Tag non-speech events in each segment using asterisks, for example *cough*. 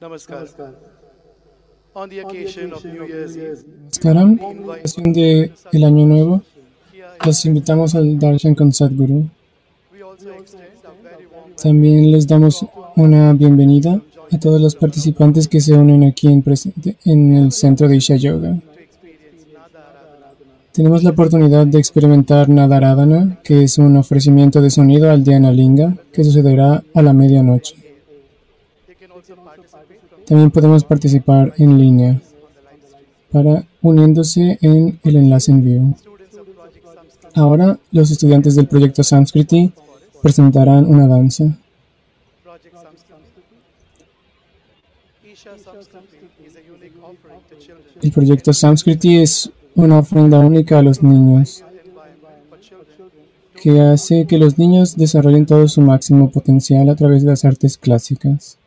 Namaskar. On the occasion of New Year's Eve, Namaskaram, en la ocasión de el Año Nuevo, los invitamos al Darshan con Sadhguru. También les damos una bienvenida a todos los participantes que se unen aquí en, presente, en el centro de Isha Yoga. Tenemos la oportunidad de experimentar Nadaradhana, que es un ofrecimiento de sonido al Dhyana Linga, que sucederá a la medianoche. También podemos participar en línea para uniéndose en el enlace en vivo. Ahora los estudiantes del proyecto Samskriti presentarán una danza. El proyecto Samskriti es una ofrenda única a los niños que hace que los niños desarrollen todo su máximo potencial a través de las artes clásicas.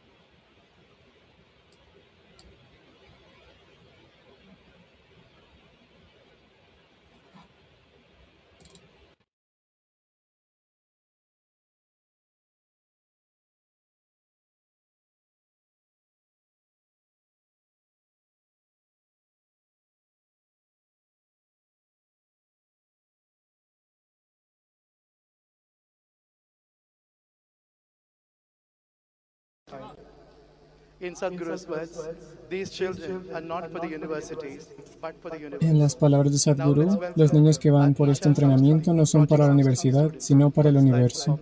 En las palabras de Sadhguru, los niños que van por este entrenamiento no son para la universidad, sino para el universo.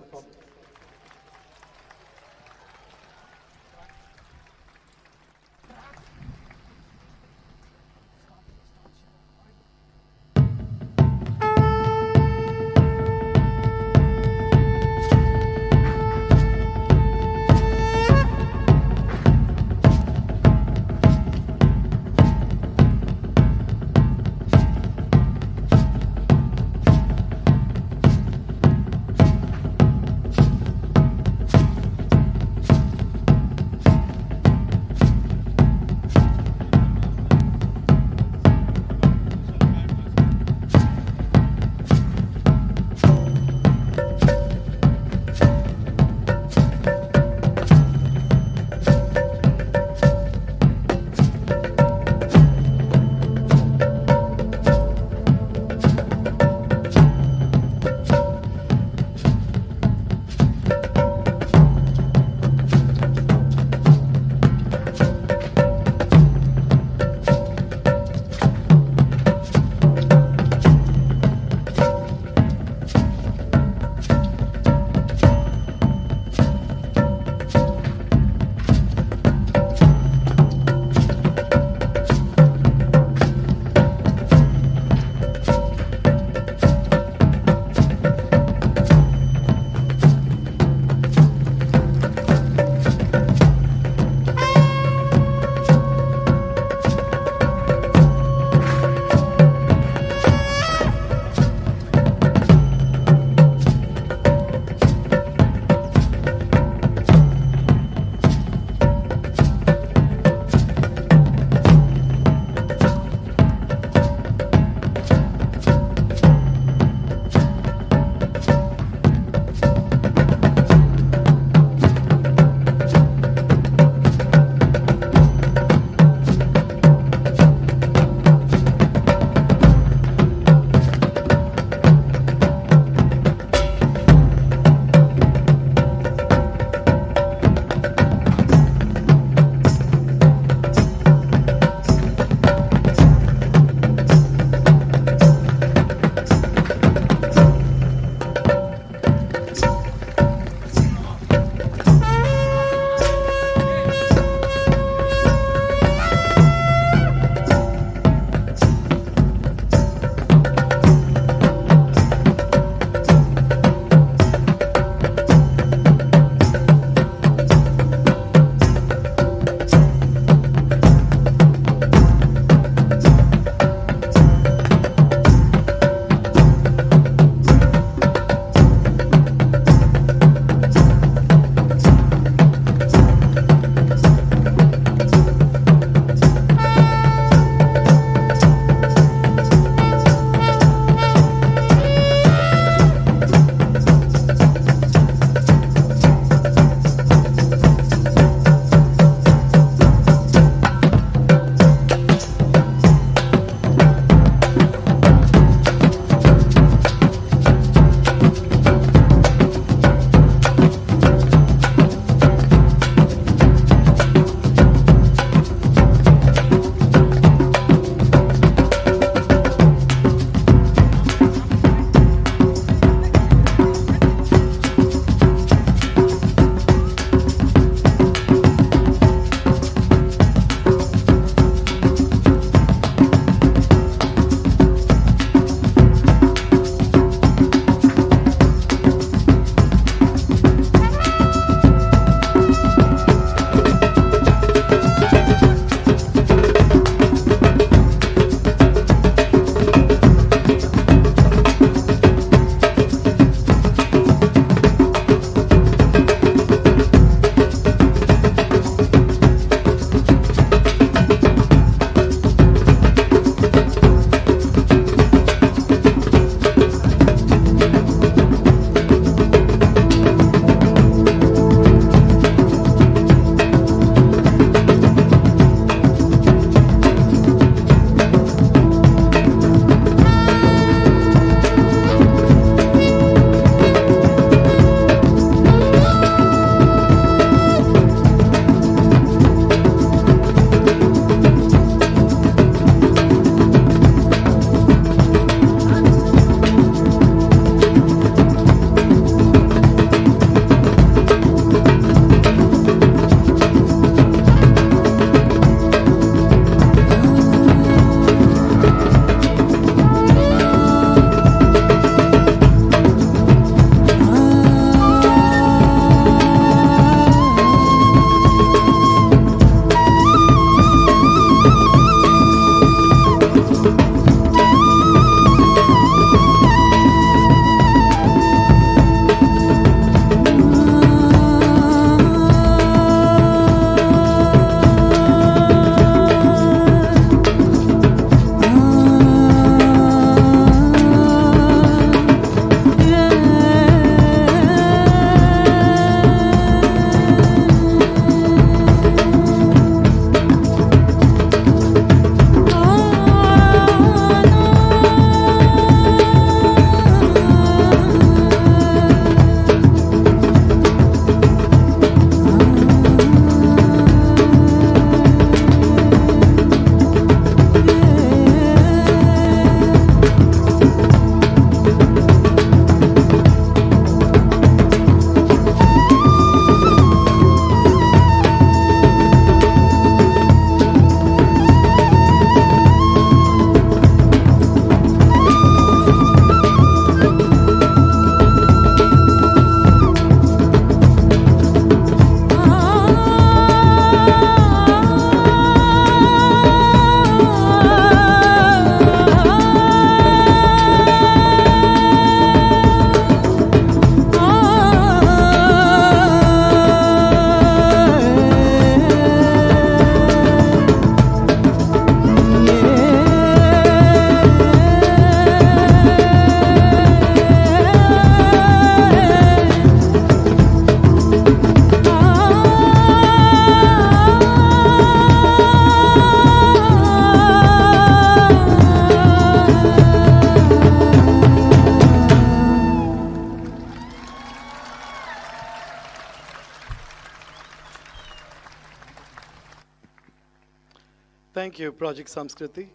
Thank you, Project Samskriti.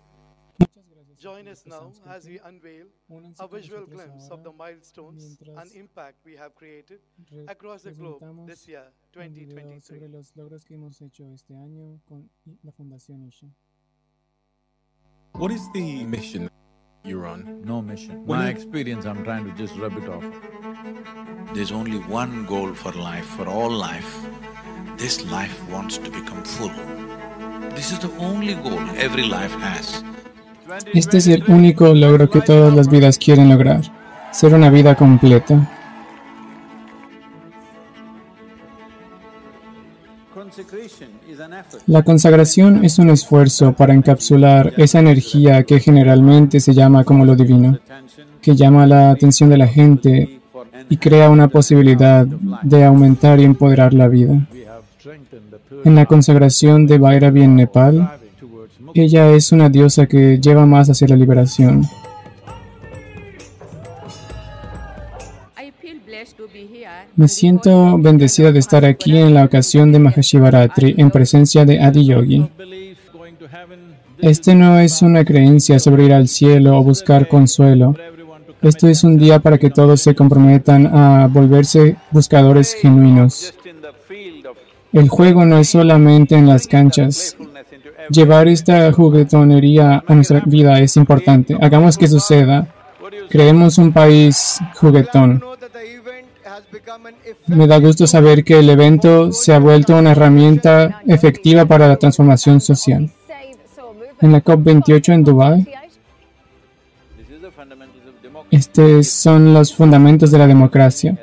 Join us now as we unveil Únanse a con visual nosotros glimpse of the ahora milestones mientras and impact we have created re- across the globe presentamos this year, un video 2023. sobre los logros que hemos hecho este año con i- la Fundación Isha. What is the mission you're on? No mission. When My experience, I'm trying to just rub it off. There's only one goal for life, for all life. This life wants to become full. This is the only goal every life has. Este es el único logro que todas las vidas quieren lograr, ser una vida completa. La consagración es un esfuerzo para encapsular esa energía que generalmente se llama como lo divino, que llama la atención de la gente y crea una posibilidad de aumentar y empoderar la vida. En la consagración de Bhairavi en Nepal, ella es una diosa que lleva más hacia la liberación. Me siento bendecida de estar aquí en la ocasión de Mahashivaratri en presencia de Adi Yogi. Este no es una creencia sobre ir al cielo o buscar consuelo. Esto es un día para que todos se comprometan a volverse buscadores genuinos. El juego no es solamente en las canchas. Llevar esta juguetonería a nuestra vida es importante. Hagamos que suceda. Creemos un país juguetón. Me da gusto saber que el evento se ha vuelto una herramienta efectiva para la transformación social. En la COP28 en Dubái, estos son los fundamentos de la democracia.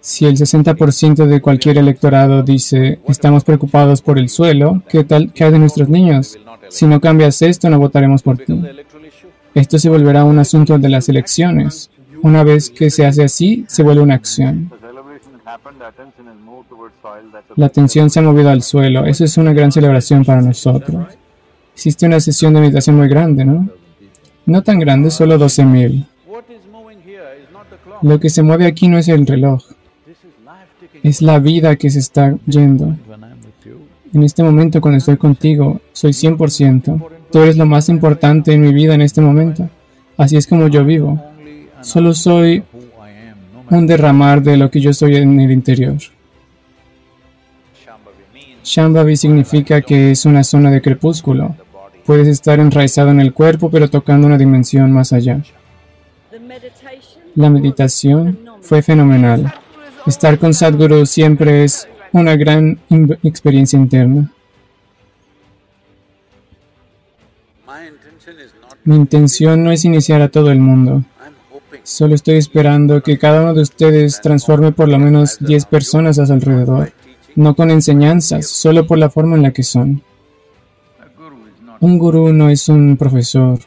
Si el 60% de cualquier electorado dice estamos preocupados por el suelo, ¿qué tal qué hay de nuestros niños? Si no cambias esto, no votaremos por ti. Esto se volverá un asunto de las elecciones. Una vez que se hace así, se vuelve una acción. La atención se ha movido al suelo. Eso es una gran celebración para nosotros. Existe una sesión de meditación muy grande, ¿no? No tan grande, solo 12.000. What is moving here is not the clock. Lo que se mueve aquí no es el reloj, es la vida que se está yendo. En este momento, cuando estoy contigo, soy 100%. Tú eres lo más importante en mi vida en este momento. Así es como yo vivo. Solo soy un derramar de lo que yo soy en el interior. Shambhavi significa que es una zona de crepúsculo. Puedes estar enraizado en el cuerpo, pero tocando una dimensión más allá. La meditación fue fenomenal. Estar con Sadhguru siempre es una gran experiencia interna. Mi intención no es iniciar a todo el mundo. Solo estoy esperando que cada uno de ustedes transforme por lo menos 10 personas a su alrededor. No con enseñanzas, solo por la forma en la que son. Un gurú no es un profesor,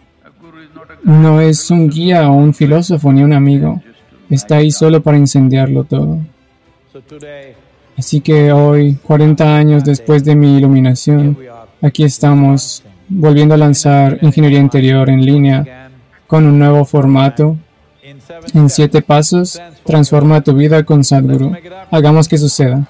no es un guía o un filósofo ni un amigo. Está ahí solo para incendiarlo todo. Así que hoy, 40 años después de mi iluminación, aquí estamos volviendo a lanzar Ingeniería Interior en línea con un nuevo formato. En siete pasos, transforma tu vida con Sadhguru. Hagamos que suceda.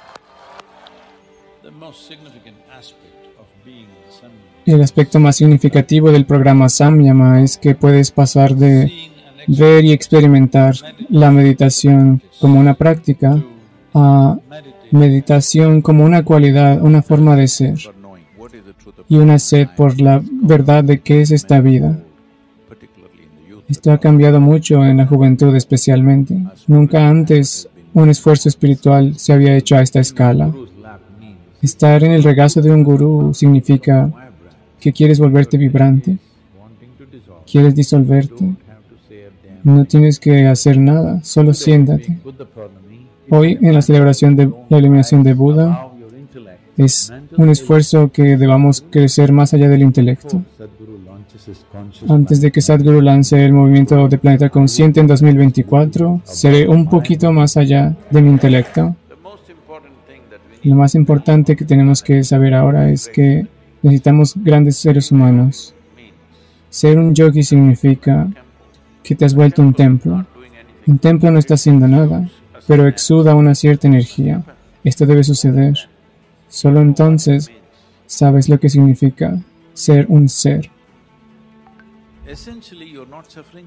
El aspecto más significativo del programa Samyama es que puedes pasar de ver y experimentar la meditación como una práctica a meditación como una cualidad, una forma de ser y una sed por la verdad de qué es esta vida. Esto ha cambiado mucho en la juventud especialmente. Nunca antes un esfuerzo espiritual se había hecho a esta escala. Estar en el regazo de un gurú significa que quieres volverte vibrante, quieres disolverte. No tienes que hacer nada, solo siéntate. Hoy, en la celebración de la iluminación de Buda, es un esfuerzo que debamos crecer más allá del intelecto. Antes de que Sadhguru lance el movimiento de Planeta Consciente en 2024, seré un poquito más allá de mi intelecto. Lo más importante que tenemos que saber ahora es que necesitamos grandes seres humanos. Ser un yogi significa que te has vuelto un templo. Un templo no está haciendo nada, pero exuda una cierta energía. Esto debe suceder. Solo entonces sabes lo que significa ser un ser.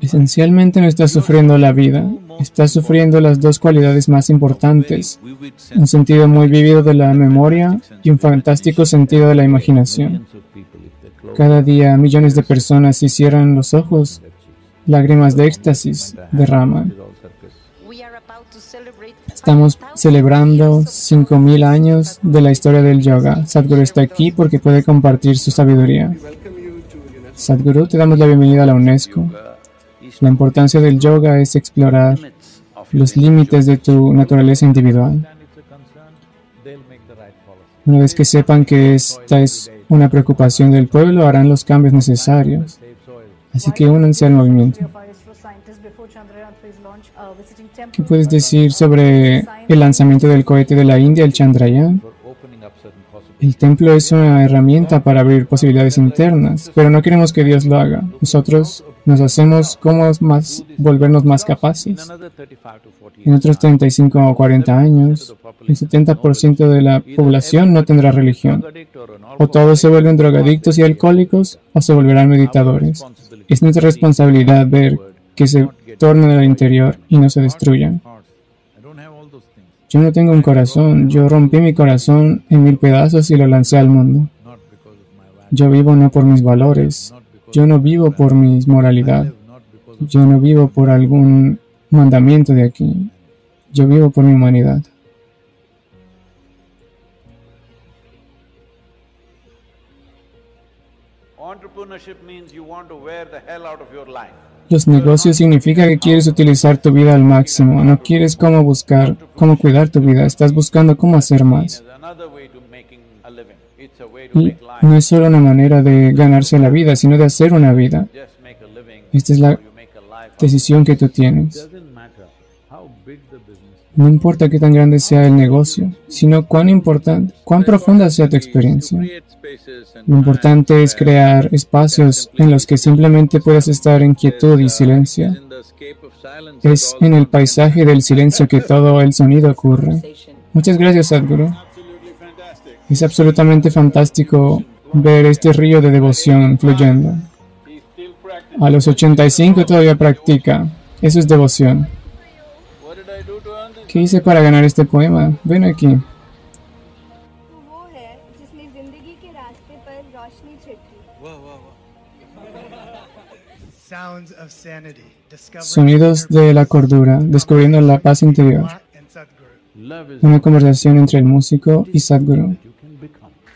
Esencialmente no estás sufriendo la vida, estás sufriendo las dos cualidades más importantes, un sense sentido muy vivido de la memoria y un fantástico sentido de la imaginación. Cada día millones de personas si cierran los ojos, lágrimas de éxtasis derraman. Estamos celebrando 5.000 años de la historia del yoga. Sadhguru está aquí porque puede compartir su sabiduría. Welcome you to UNESCO. Sadhguru, te damos la bienvenida a la UNESCO. La importancia del yoga es explorar los límites de tu naturaleza individual. Una vez que sepan que esta es una preocupación del pueblo, harán los cambios necesarios. Así que únanse al movimiento. ¿Qué puedes decir sobre el lanzamiento del cohete de la India, el Chandrayaan? El templo es una herramienta para abrir posibilidades internas, pero no queremos que Dios lo haga. Nosotros nos hacemos como más, volvernos más capaces. En otros 35 o 40 años, el 70% de la población no tendrá religión. O todos se vuelven drogadictos y alcohólicos o se volverán meditadores. Es nuestra responsabilidad ver que se tornen al interior y no se destruyan. Yo no tengo un corazón, yo rompí mi corazón en mil pedazos y lo lancé al mundo. Yo vivo no por mis valores, yo no vivo por mi moralidad, yo no vivo por algún mandamiento de aquí, yo vivo por mi humanidad. Entrepreneurship means you want to wear the hell out of your life. Los negocios significa que quieres utilizar tu vida al máximo, no quieres cómo buscar, cómo cuidar tu vida, estás buscando cómo hacer más. Y no es solo una manera de ganarse la vida, sino de hacer una vida. Esta es la decisión que tú tienes. No importa qué tan grande sea el negocio, sino cuán importante, cuán profunda sea tu experiencia. Lo importante es crear espacios en los que simplemente puedas estar en quietud y silencio. Es en el paisaje del silencio que todo el sonido ocurre. Muchas gracias, Sadhguru. Es absolutamente fantástico ver este río de devoción fluyendo. A los 85 todavía practica. Eso es devoción. ¿Qué hice para ganar este poema? Ven aquí. Sonidos de la cordura, descubriendo la paz interior. Una conversación entre el músico y Sadhguru.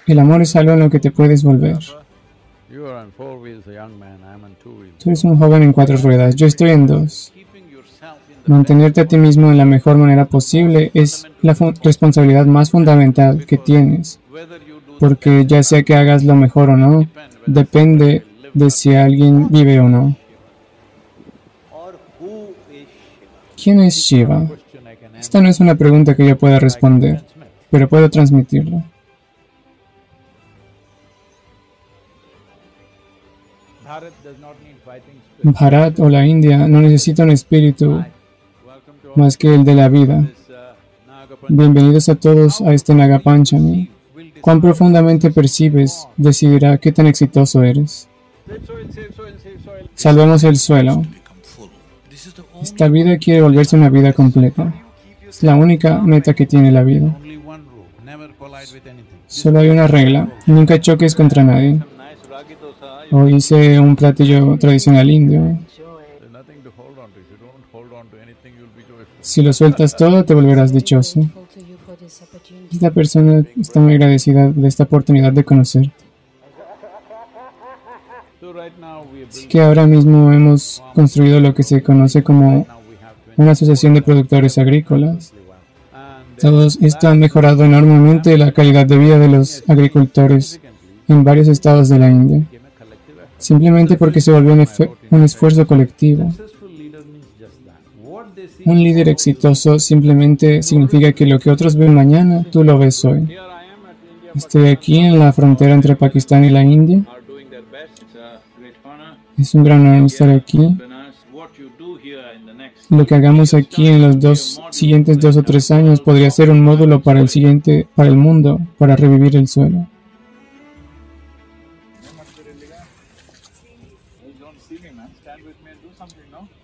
El amor es algo en lo que te puedes volver. Tú eres un joven en cuatro ruedas, yo estoy en dos. Mantenerte a ti mismo en la mejor manera posible es la responsabilidad más fundamental que tienes, porque ya sea que hagas lo mejor o no, depende de si alguien vive o no. ¿Quién es Shiva? Esta no es una pregunta que yo pueda responder, pero puedo transmitirlo. Bharat o la India no necesita un espíritu más que el de la vida. Bienvenidos a todos a este Nagapanchami. Cuán profundamente percibes decidirá qué tan exitoso eres. Salvemos el suelo. Esta vida quiere volverse una vida completa. Es la única meta que tiene la vida. Solo hay una regla. Nunca choques contra nadie. Hoy hice un platillo tradicional indio. Si lo sueltas todo, te volverás dichoso. Esta persona está muy agradecida de esta oportunidad de conocer. So right now we have Así que ahora mismo hemos construido lo que se conoce como now we have 20 una asociación de productores agrícolas. Todo esto ha mejorado enormemente la calidad de vida de los agricultores en varios estados de la India, simplemente porque se volvió un esfuerzo colectivo. Un líder exitoso simplemente significa que lo que otros ven mañana, tú lo ves hoy. Estoy aquí en la frontera entre Pakistán y la India. Es un gran honor estar aquí. Lo que hagamos aquí en los dos siguientes dos o tres años podría ser un módulo para el siguiente, para el mundo, para revivir el suelo.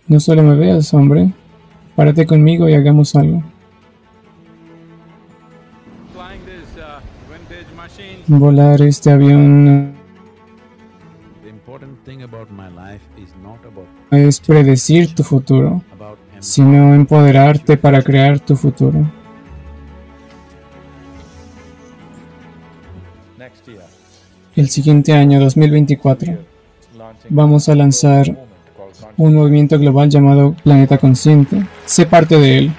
No solo me veas, hombre. Párate conmigo y hagamos algo. Volar este avión es predecir tu futuro, sino empoderarte para crear tu futuro. El siguiente año, 2024, vamos a lanzar un movimiento global llamado Planeta Consciente. Sé parte de él.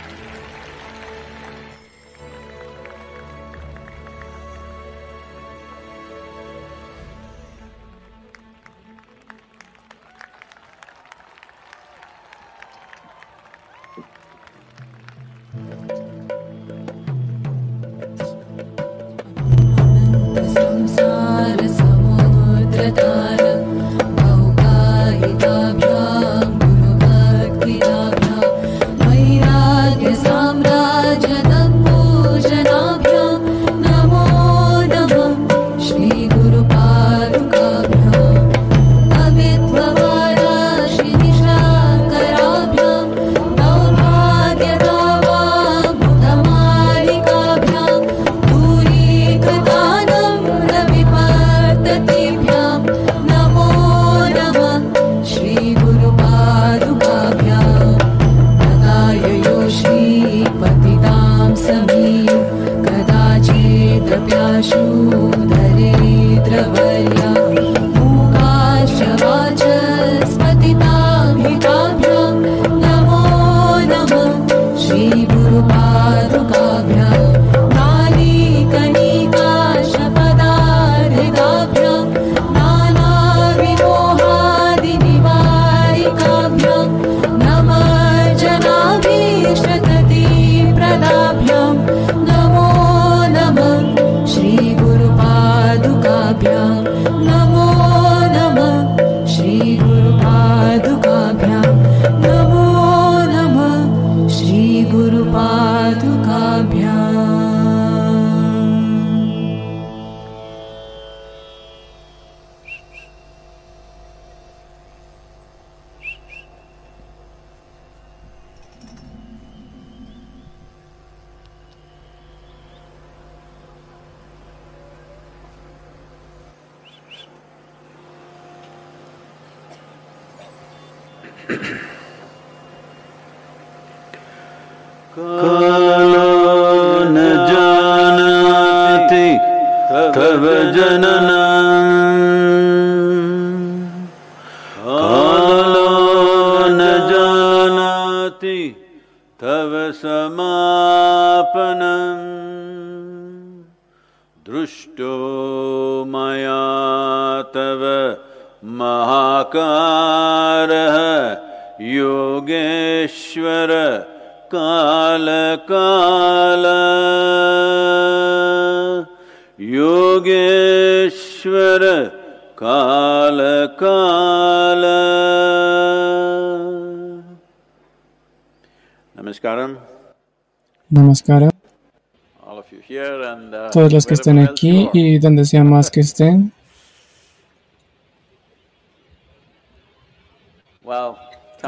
Todos los que estén aquí y donde sea más que estén.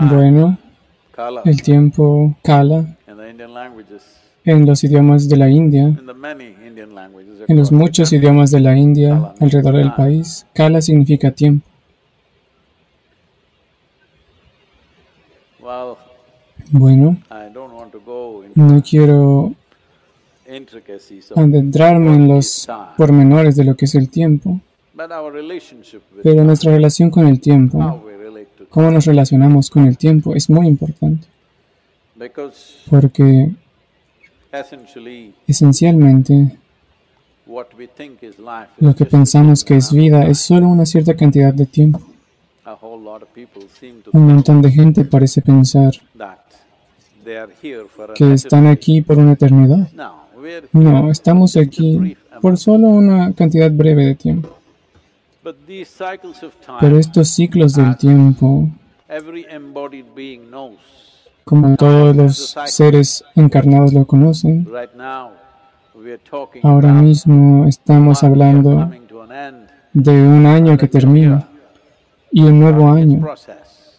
Bueno, el tiempo Kala en los idiomas de la India, en los muchos idiomas de la India alrededor del país, Kala significa tiempo. Bueno, no quiero adentrarme en los pormenores de lo que es el tiempo, pero nuestra relación con el tiempo, cómo nos relacionamos con el tiempo, es muy importante. Porque esencialmente lo que pensamos que es vida es solo una cierta cantidad de tiempo. Un montón de gente parece pensar que están aquí por una eternidad. No, estamos aquí por solo una cantidad breve de tiempo. Pero estos ciclos del tiempo, como todos los seres encarnados lo conocen, ahora mismo estamos hablando de un año que termina y un nuevo año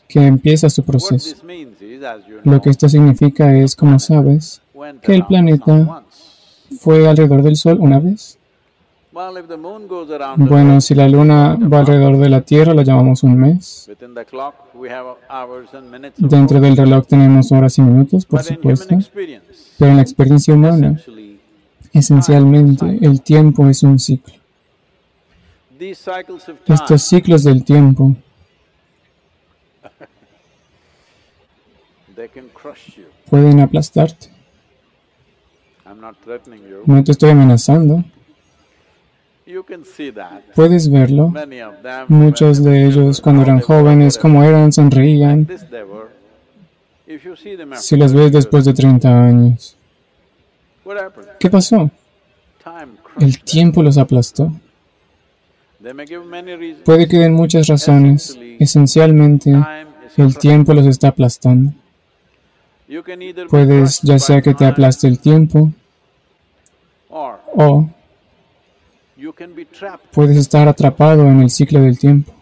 que empieza su proceso. Lo que esto significa es, como sabes, que el planeta. Fue alrededor del Sol una vez. Bueno, si la Luna va alrededor de la Tierra, la llamamos un mes. Dentro del reloj tenemos horas y minutos, por supuesto. Pero en la experiencia humana, esencialmente, el tiempo es un ciclo. Estos ciclos del tiempo *laughs* pueden aplastarte. I'm not threatening you. No te estoy amenazando. Puedes verlo. Muchos de ellos cuando eran jóvenes, como eran, sonreían. Si los ves 30 después de years, 30 años? ¿qué pasó? El tiempo los aplastó. Puede que den muchas razones. Esencialmente, el tiempo los está aplastando. Puedes, ya sea que te aplaste el tiempo, o puedes estar atrapado en el ciclo del tiempo.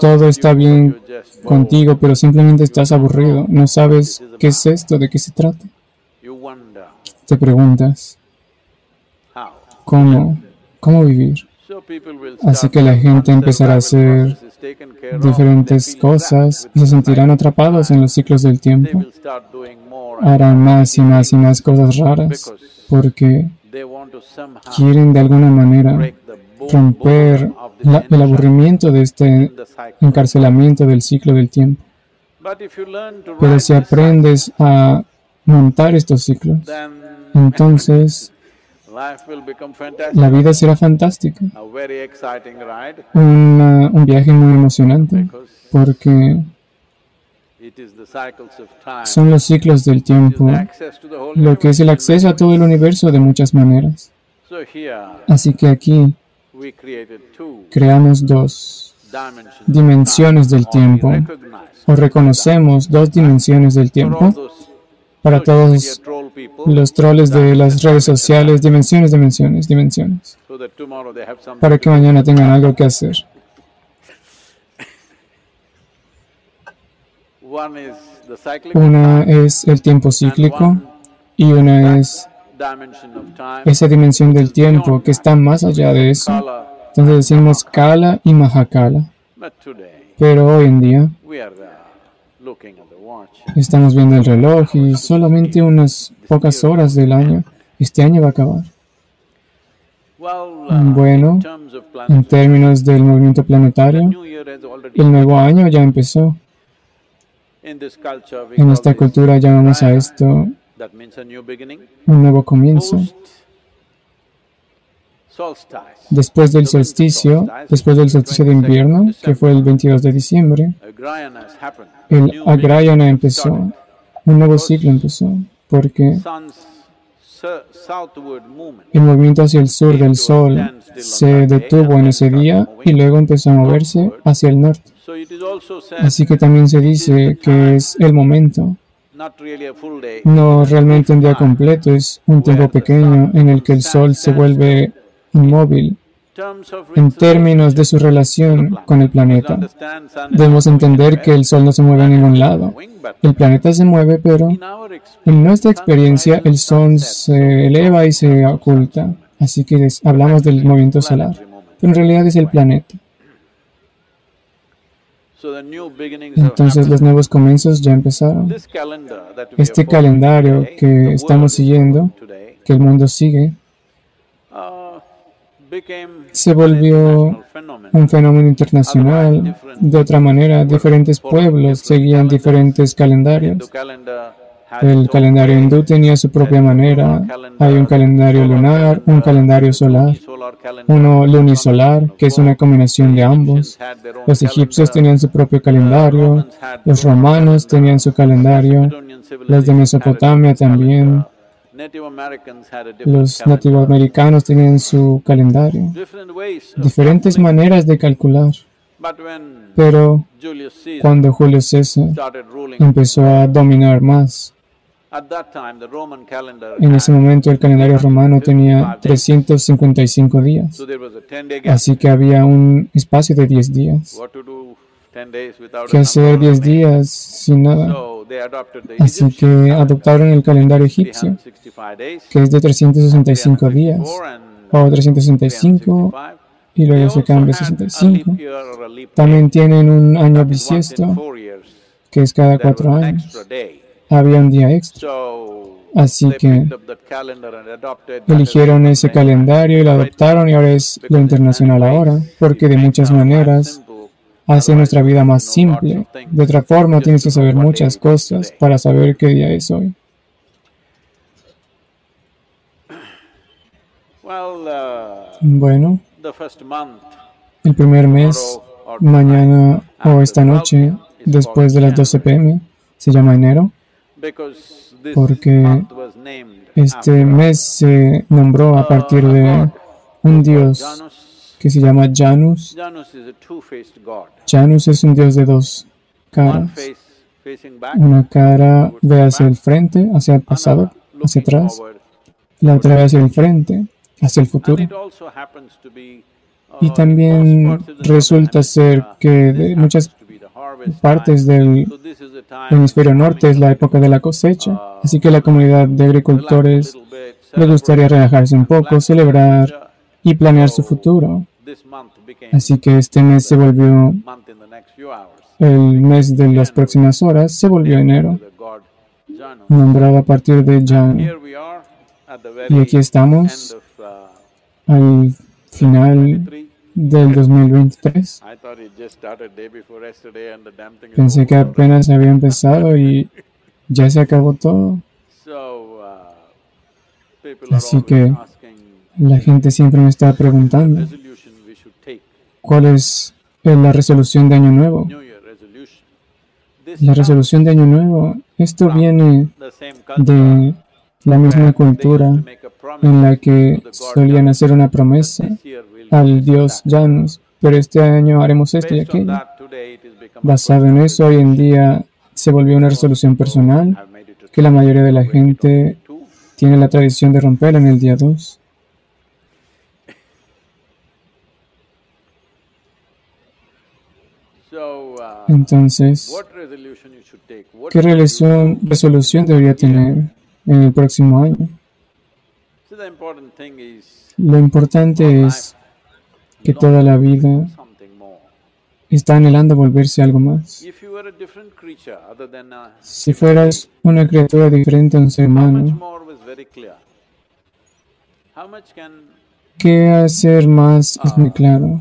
Todo está bien contigo, pero simplemente estás aburrido. No sabes qué es esto, de qué se trata. Te preguntas. ¿cómo, cómo vivir? Así que la gente empezará a hacer diferentes cosas y se sentirán atrapados en los ciclos del tiempo. Harán más y más y más cosas raras porque Quieren de alguna manera romper la- el aburrimiento de este encarcelamiento del ciclo del tiempo. Pero si aprendes a montar estos ciclos, entonces la vida será fantástica. Una- un viaje muy emocionante porque it is the cycles of time. Son los ciclos del tiempo lo que es el acceso a todo el universo de muchas maneras. So here Así que aquí we created two creamos dos dimensions of dimensiones time, del tiempo o reconocemos dos dimensiones del for all tiempo para todos los troles de las redes sociales, dimensiones, dimensiones, dimensiones, para que mañana tengan algo que hacer. One is the cyclic of Una es el tiempo cíclico y una es esa dimensión del tiempo que está más allá de eso. Entonces decimos Kala y Mahakala. Pero hoy en día estamos viendo el reloj y solamente unas pocas horas del año, este año va a acabar. Uh, Bueno, en términos del movimiento planetario, el nuevo año ya empezó. En esta cultura llamamos a esto un nuevo comienzo. Después del solsticio, después del solsticio de invierno, que fue el 22 de diciembre, el Agrayana empezó, un nuevo ciclo empezó, porque el movimiento hacia el sur del Sol se detuvo en ese día y luego empezó a moverse hacia el norte. Así que también se dice que es el momento, no realmente un día completo, es un tiempo pequeño en el que el Sol se vuelve inmóvil en términos de su relación con el planeta. Debemos entender que el Sol no se mueve a ningún lado. El planeta se mueve, pero en nuestra experiencia el Sol se eleva y se oculta. Así que hablamos del movimiento solar. Pero en realidad es el planeta. Entonces los nuevos comienzos ya empezaron. Este calendario que estamos siguiendo, que el mundo sigue, se volvió un fenómeno internacional. De otra manera, diferentes pueblos seguían diferentes calendarios. El calendario hindú tenía su propia manera. Hay un calendario lunar, un calendario solar, uno lunisolar, que es una combinación de ambos. Los egipcios tenían su propio calendario, los romanos tenían su calendario, los de Mesopotamia también, los nativoamericanos tenían su calendario. Diferentes maneras de calcular. Pero cuando Julio César empezó a dominar más, en ese momento el calendario romano tenía 355 días. so there was a 10-day gap. Así que había un espacio de 10 días. What to do 10 days without que a hacer number 10 días sin nada. Así que adoptaron el calendario egipcio, 365 days, que es de 365 días, 364 and o 365, 365. y luego se cambia had a 65. leap year or a leap day. También tienen un año bisiesto, que es cada cuatro años. Había un día extra. Así que eligieron ese calendario y lo adoptaron y ahora es lo internacional ahora, porque de muchas maneras hace nuestra vida más simple. De otra forma, tienes que saber muchas cosas para saber qué día es hoy. Uh, Bueno, el primer mes, mañana o esta noche, después de las 12 pm, se llama enero, porque este mes se nombró a partir de un dios. Que se llama Janus. Janus es un dios de dos caras. Una cara ve hacia el frente, hacia el pasado, hacia atrás, la otra ve hacia el frente, hacia el futuro. uh, Y in también resulta ser hemisphere, que de muchas partes del hemisferio norte es la época de la cosecha, así que la comunidad de agricultores le gustaría relajarse un poco, celebrar y planear su futuro. Así que este mes se volvió el mes de las próximas horas, se volvió enero, nombrado a partir de Jan. Y aquí estamos uh, al final 23. del 2023. I thought it just started day before yesterday and the damn thing is Pensé que apenas había empezado y *laughs* ya se acabó todo. Uh, Así que la gente siempre me está preguntando cuál es eh, la resolución de Año Nuevo. La resolución de Año Nuevo, esto viene de la misma cultura en la que solían hacer una promesa al dios. Janus, pero este año haremos esto y aquello. Basado en eso, hoy en día se volvió una resolución personal que la mayoría de la gente tiene la tradición de romperla en el día 2. So, uh, Entonces, ¿qué resolución, debería tener en el próximo año? Lo importante es que toda la vida está anhelando volverse algo más. Si fueras una criatura diferente a un ser humano, ¿qué hacer más es muy claro?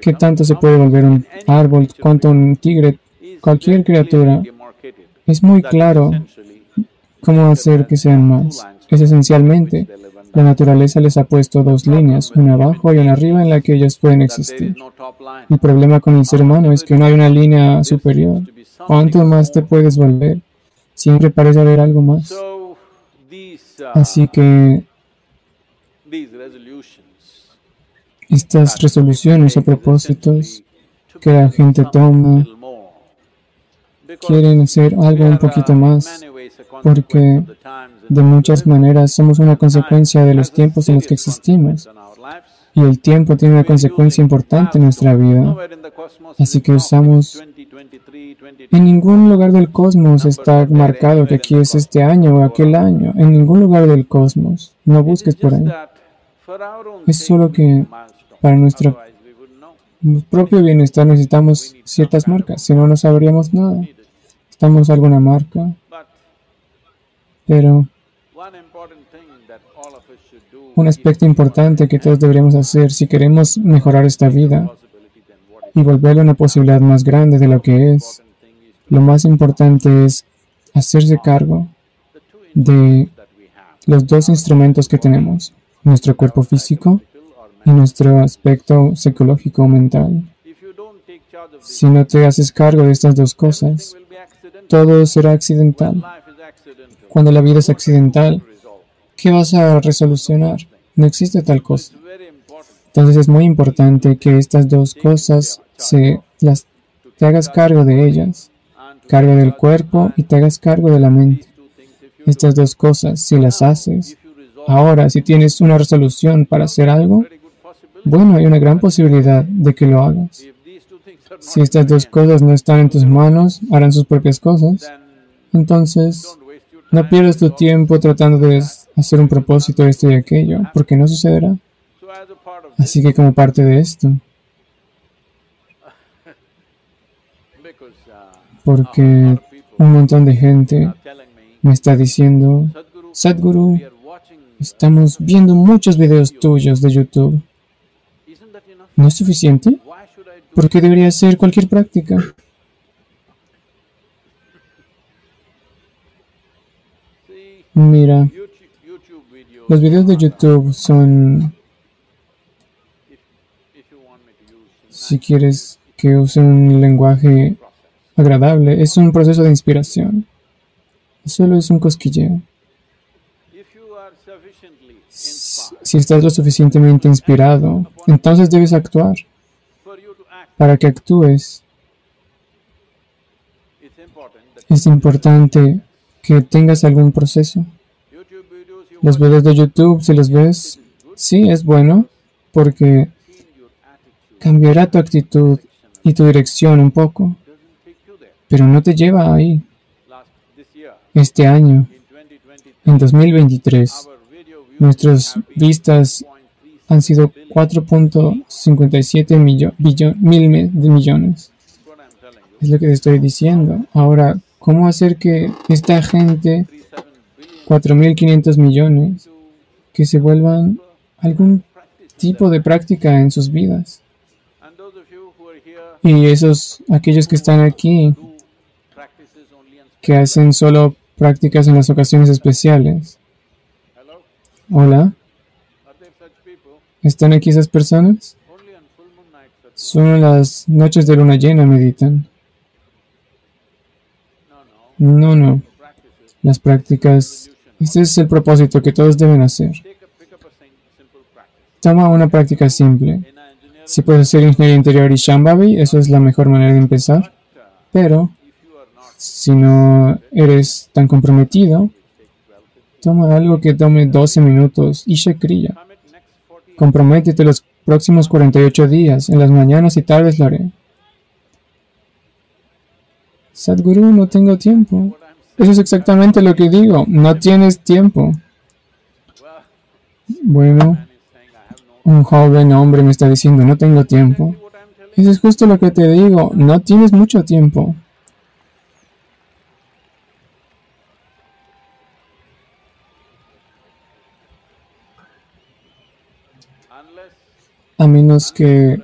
¿Qué tanto se puede volver un árbol? ¿Cuánto un tigre? Cualquier criatura. Es muy claro cómo hacer que sean más. Es esencialmente, la naturaleza les ha puesto dos líneas, una abajo y una arriba en la que ellos pueden existir. El problema con el ser humano es que no hay una línea superior. ¿Cuánto más te puedes volver? Siempre parece haber algo más. These uh, Así que estas resoluciones o propósitos to que la gente toma quieren hacer algo un poquito más, porque de muchas maneras somos una consecuencia de los tiempos en los que existimos. Y el tiempo tiene una consecuencia importante en nuestra vida. Así que usamos- 20, 23, 22. En ningún lugar del cosmos está marcado que aquí es este año o aquel año. En ningún lugar del cosmos. No busques por ahí. Es solo que. Para nuestro propio bienestar necesitamos ciertas marcas. Si no, no sabríamos nada. Estamos alguna marca. Pero un aspecto importante que todos deberíamos hacer si queremos mejorar esta vida y volverla una posibilidad más grande de lo que es, lo más importante es hacerse cargo de los dos instrumentos que tenemos, nuestro cuerpo físico y nuestro aspecto psicológico mental. Si no te haces cargo de estas dos cosas, todo será accidental. Cuando la vida es accidental, ¿qué vas a resolucionar? No existe tal cosa. Entonces es muy importante que estas dos cosas se las te hagas cargo de ellas, cargo del cuerpo y te hagas cargo de la mente. Estas dos cosas, si las haces, ahora si tienes una resolución para hacer algo, Bueno, hay una gran posibilidad de que lo hagas. Si estas dos cosas no están en tus manos, harán sus propias cosas. Entonces, no pierdas tu tiempo tratando de hacer un propósito de esto y aquello, porque no sucederá. Así que como parte de esto, porque un montón de gente me está diciendo, Sadhguru, estamos viendo muchos videos tuyos de YouTube. ¿No es suficiente? ¿Por qué debería ser cualquier práctica? Mira, los videos de YouTube son, si quieres que use un lenguaje agradable, es un proceso de inspiración. Solo es un cosquilleo. Si estás lo suficientemente inspirado, entonces debes actuar. Para que actúes, es importante que tengas algún proceso. Los videos de YouTube, si los ves, sí, es bueno, porque cambiará tu actitud y tu dirección un poco, pero no te lleva ahí. Este año, en 2023, nuestras vistas han sido 4.57 mil millones. Es lo que te estoy diciendo. Ahora, ¿cómo hacer que esta gente, 4.500 millones, que se vuelvan algún tipo de práctica en sus vidas? Y esos, aquellos que están aquí, que hacen solo prácticas en las ocasiones especiales. Hola. ¿Están aquí esas personas? Solo las noches de luna llena meditan. No, no. Las prácticas. Este es el propósito que todos deben hacer. Toma una práctica simple. Si puedes hacer ingeniería interior y Shambhavi, eso es la mejor manera de empezar. Pero, si no eres tan comprometido, toma algo que tome 12 minutos y Shakriya. Comprométete los próximos 48 días, en las mañanas y tardes lo haré. Sadhguru, no tengo tiempo. Eso es exactamente lo que digo, no tienes tiempo. Bueno, un joven hombre me está diciendo, no tengo tiempo. Eso es justo lo que te digo, no tienes mucho tiempo. A menos que,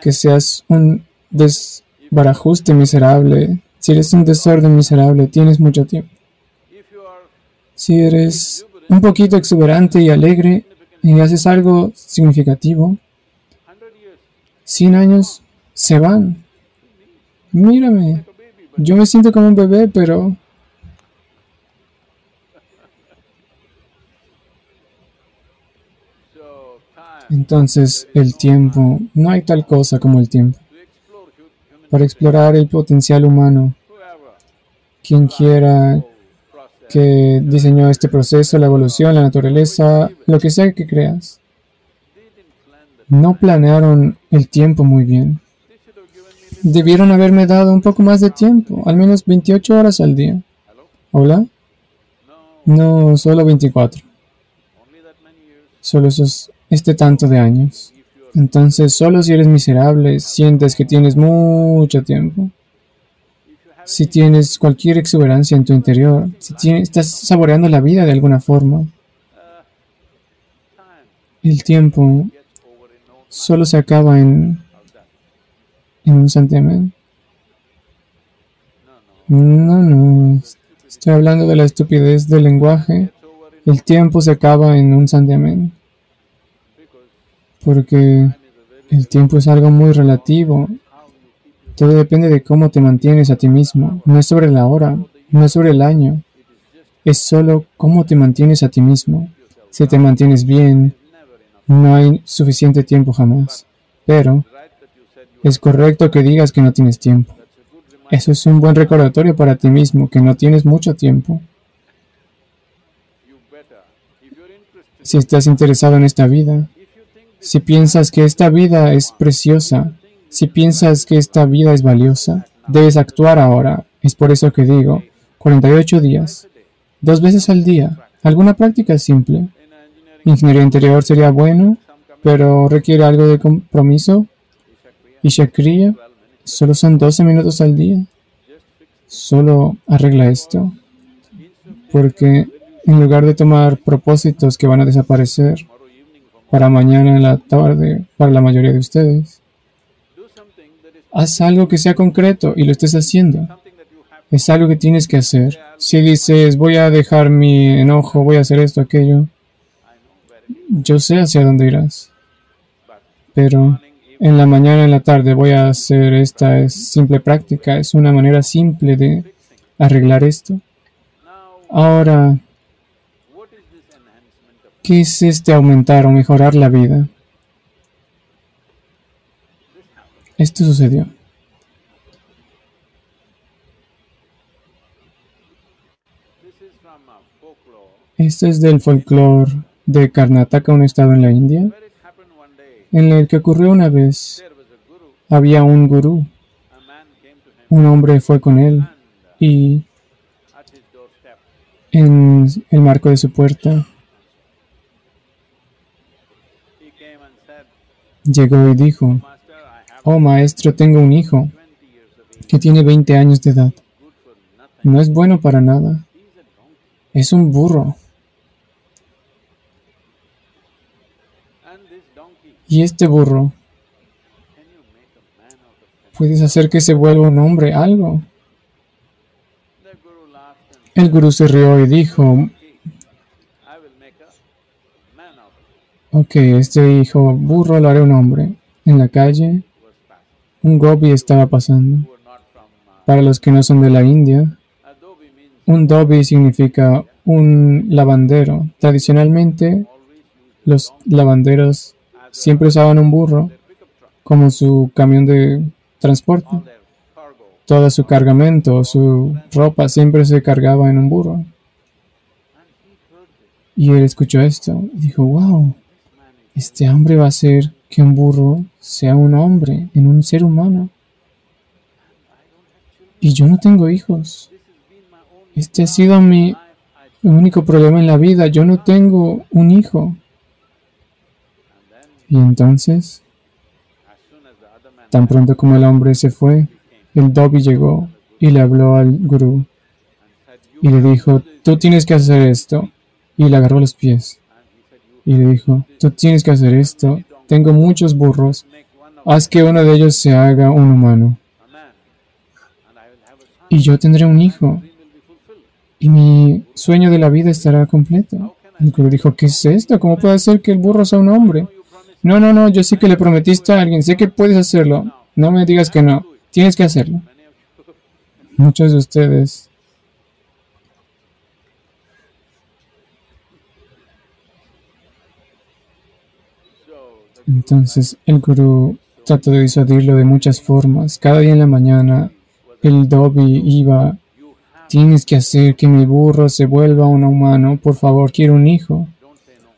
que seas un desbarajuste miserable. Si eres un desorden miserable, tienes mucho tiempo. Si eres un poquito exuberante y alegre y haces algo significativo, 100 años se van. Mírame, yo me siento como un bebé, pero Entonces, el tiempo, no hay tal cosa como el tiempo. Para explorar el potencial humano, quien quiera que diseñó este proceso, la evolución, la naturaleza, lo que sea que creas, no planearon el tiempo muy bien. Debieron haberme dado un poco más de tiempo, al menos 28 horas al día. ¿Hola? No, solo 24. Solo esos este tanto de años. Entonces, solo si eres miserable, sientes que tienes mucho tiempo. Si tienes cualquier exuberancia en tu interior, si estás saboreando la vida de alguna forma, el tiempo solo se acaba en, en un santiamén. No, no. Estoy hablando de la estupidez del lenguaje. El tiempo se acaba en un santiamén porque el tiempo es algo muy relativo. Todo depende de cómo te mantienes a ti mismo. No es sobre la hora, no es sobre el año. Es solo cómo te mantienes a ti mismo. Si te mantienes bien, no hay suficiente tiempo jamás. Pero es correcto que digas que no tienes tiempo. Eso es un buen recordatorio para ti mismo, que no tienes mucho tiempo. Si estás interesado en esta vida, Si piensas que esta vida es preciosa, si piensas que esta vida es valiosa, debes actuar ahora. Es por eso que digo, 48 días, dos veces al día, alguna práctica simple. Ingeniería interior sería bueno, pero requiere algo de compromiso. Y Shakriya, solo son 12 minutos al día. Solo arregla esto. Porque en lugar de tomar propósitos que van a desaparecer para mañana en la tarde, para la mayoría de ustedes, haz algo que sea concreto y lo estés haciendo. Es algo que tienes que hacer. Si dices, voy a dejar mi enojo, voy a hacer esto, aquello, yo sé hacia dónde irás. Pero en la mañana, en la tarde, voy a hacer esta es simple práctica. Es una manera simple de arreglar esto. Ahora, ¿qué es este aumentar o mejorar la vida? Esto sucedió. Esto es del folclore de Karnataka, un estado en la India, en el que ocurrió una vez. Había un gurú. Un hombre fue con él y en el marco de su puerta llegó y dijo, oh maestro, tengo un hijo que tiene 20 años de edad. No es bueno para nada. Es un burro. Y este burro, puedes hacer que se vuelva un hombre, algo. El gurú se rió y dijo, ok, este hijo burro lo haré un hombre. En la calle, un gobi estaba pasando. Para los que no son de la India, un dobi significa un lavandero. Tradicionalmente, los lavanderos siempre usaban un burro como su camión de transporte. Todo su cargamento, su ropa siempre se cargaba en un burro. Y él escuchó esto y dijo, wow, este hombre va a hacer que un burro sea un hombre en un ser humano. Y yo no tengo hijos. Este ha sido mi único problema en la vida. Yo no tengo un hijo. Y entonces, tan pronto como el hombre se fue, el Dobby llegó y le habló al gurú y le dijo, tú tienes que hacer esto. Y le agarró los pies y le dijo, tú tienes que hacer esto. Tengo muchos burros. Haz que uno de ellos se haga un humano. Y yo tendré un hijo. Y mi sueño de la vida estará completo. El gurú dijo, ¿qué es esto? ¿Cómo puede ser que el burro sea un hombre? No, no, no, yo sé que le prometiste a alguien, sé que puedes hacerlo. No me digas que no, tienes que hacerlo. Muchos de ustedes Entonces el gurú trató de disuadirlo de muchas formas. Cada día en la mañana el Dobby iba, tienes que hacer que mi burro se vuelva un humano, por favor, quiero un hijo.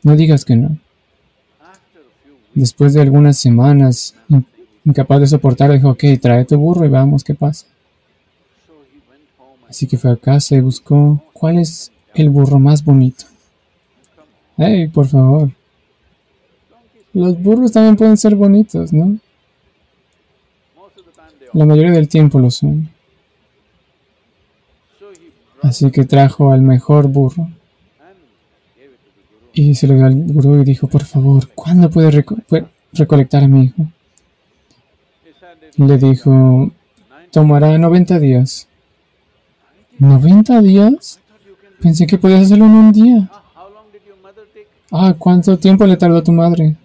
No digas que no. Después de algunas semanas, incapaz de soportar, dijo, ok, trae tu burro y veamos qué pasa. Así que fue a casa y buscó cuál es el burro más bonito. Hey, por favor. Los burros también pueden ser bonitos, ¿no? La mayoría del tiempo lo son. Así que trajo al mejor burro. Y se lo dio al gurú y dijo, por favor, ¿cuándo puede recolectar a mi hijo? Le dijo, tomará 90 días. ¿90 días? Pensé que podías hacerlo en un día. Ah, ¿cuánto tiempo le tardó a tu madre?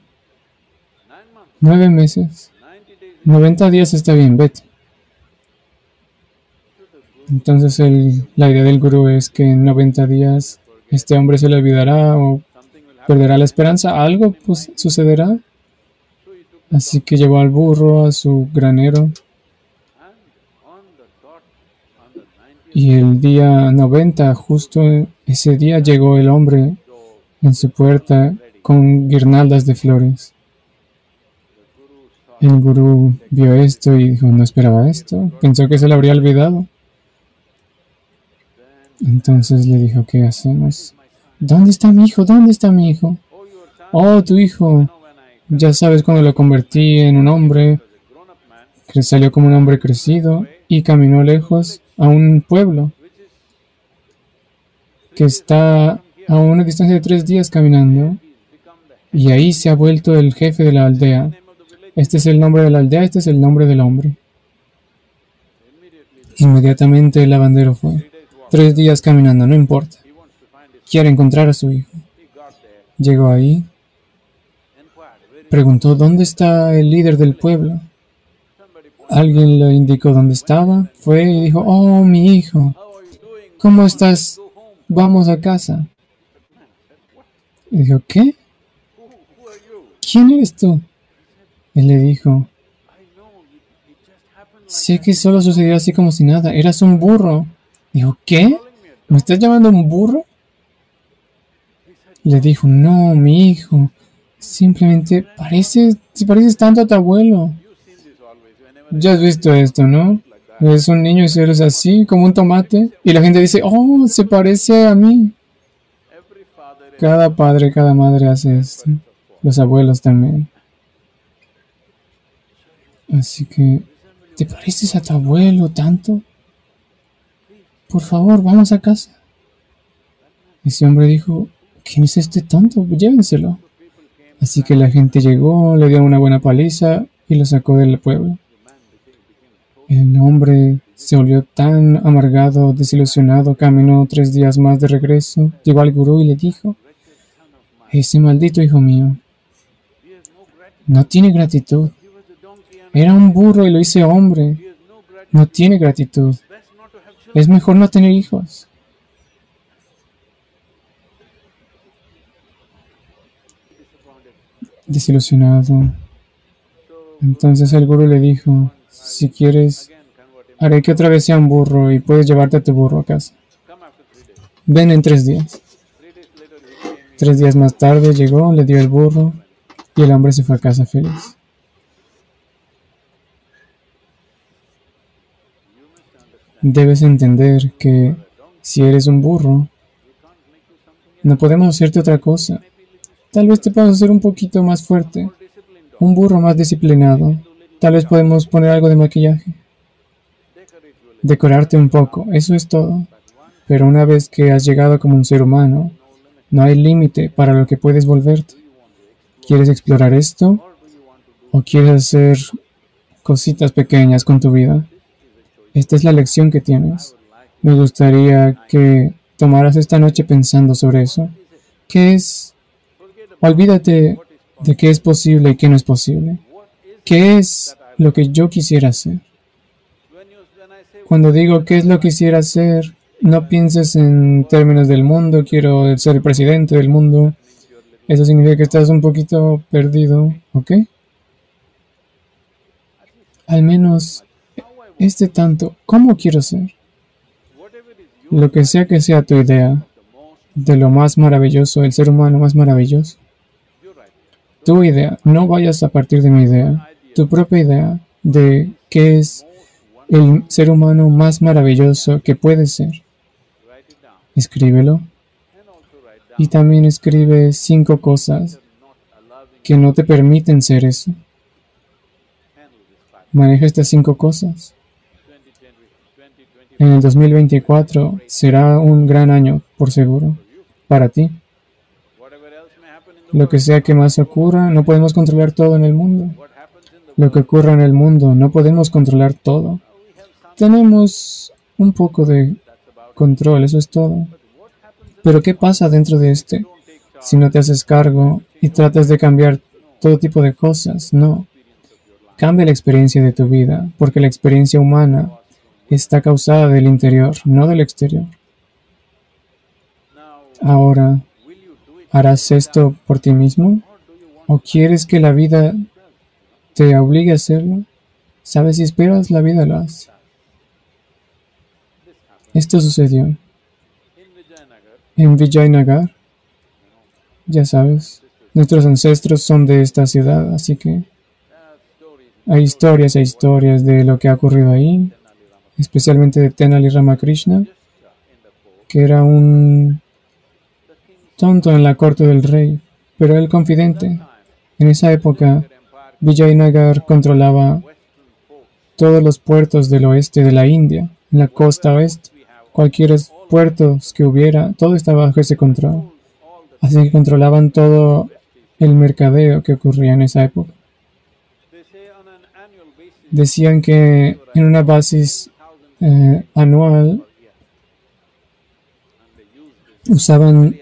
Nueve meses. 90 días está bien, vete. Entonces la idea del gurú es que en 90 días este hombre se le olvidará o perderá la esperanza, algo pues sucederá. Así que llevó al burro a su granero. Y el día 90, justo ese día, llegó el hombre en su puerta con guirnaldas de flores. El gurú vio esto y dijo, no esperaba esto. Pensó que se lo habría olvidado. Entonces le dijo, ¿qué hacemos? ¿Dónde está mi hijo? ¿Dónde está mi hijo? Oh, tu hijo. Ya sabes cuando lo convertí en un hombre, que salió como un hombre crecido y caminó lejos a un pueblo que está a una distancia de tres días caminando y ahí se ha vuelto el jefe de la aldea. Este es el nombre de la aldea, este es el nombre del hombre. Inmediatamente el lavandero fue. Tres días caminando, no importa. Quiere encontrar a su hijo. Llegó ahí. Preguntó, ¿dónde está el líder del pueblo? Alguien le indicó dónde estaba. Fue y dijo, oh, mi hijo. ¿Cómo estás? Vamos a casa. Y dijo, ¿qué? ¿Quién eres tú? Él le dijo, sé que solo sucedió así como si nada, eras un burro. Dijo, ¿qué? ¿Me estás llamando un burro? Le dijo, no, mi hijo, simplemente parece, si pareces tanto a tu abuelo. Ya has visto esto, ¿no? Es un niño y eres así, como un tomate, y la gente dice, oh, se parece a mí. Cada padre, cada madre hace esto. Los abuelos también. Así que, ¿te pareces a tu abuelo tanto? Por favor, vamos a casa. Ese hombre dijo, ¿quién es este tonto? Llévenselo. Así que la gente llegó, le dio una buena paliza y lo sacó del pueblo. El hombre se volvió tan amargado, desilusionado, caminó tres días más de regreso, llegó al gurú y le dijo, ese maldito hijo mío no tiene gratitud. Era un burro y lo hice hombre. No tiene gratitud. Es mejor no tener hijos. Desilusionado. Entonces el gurú le dijo, si quieres, haré que otra vez sea un burro y puedes llevarte a tu burro a casa. Ven en tres días. Tres días más tarde llegó, le dio el burro y el hombre se fue a casa feliz. Debes entender que si eres un burro, no podemos hacerte otra cosa. Tal vez te podemos hacer un poquito más fuerte, un burro más disciplinado. Tal vez podemos poner algo de maquillaje. Decorarte un poco, eso es todo. Pero una vez que has llegado como un ser humano, no hay límite para lo que puedes volverte. ¿Quieres explorar esto? ¿O quieres hacer cositas pequeñas con tu vida? Esta es la lección que tienes. Me gustaría que tomaras esta noche pensando sobre eso. ¿Qué es? Olvídate de qué es posible y qué no es posible. ¿Qué es lo que yo quisiera hacer? Cuando digo qué es lo que quisiera hacer, no pienses en términos del mundo, quiero ser el presidente del mundo. Eso significa que estás un poquito perdido, ¿ok? Al menos este tanto, ¿cómo quiero ser? Lo que sea que sea tu idea de lo más maravilloso, el ser humano más maravilloso. Tu idea, no vayas a partir de mi idea, tu propia idea de qué es el ser humano más maravilloso que puede ser. Escríbelo. Y también escribe cinco cosas que no te permiten ser eso. Maneja estas cinco cosas. En el 2024 será un gran año, por seguro, para ti. Lo que sea que más ocurra, no podemos controlar todo en el mundo. Lo que ocurra en el mundo, no podemos controlar todo. Tenemos un poco de control, eso es todo. Pero ¿qué pasa dentro de este? Si no te haces cargo y tratas de cambiar todo tipo de cosas, no. Cambia la experiencia de tu vida, porque la experiencia humana está causada del interior, no del exterior. Ahora, ¿harás esto por ti mismo? ¿O quieres que la vida te obligue a hacerlo? ¿Sabes? Si esperas, la vida lo hace. Esto sucedió en Vijayanagar. Ya sabes, nuestros ancestros son de esta ciudad, así que Hay historias e historias de lo que ha ocurrido ahí, especialmente de Tenali Ramakrishna, que era un tonto en la corte del rey, pero el confidente. En esa época, Vijayanagar controlaba todos los puertos del oeste de la India, en la costa oeste. Cualquier puertos que hubiera, todo estaba bajo ese control. Así que controlaban todo el mercadeo que ocurría en esa época. Decían que en una base eh, anual usaban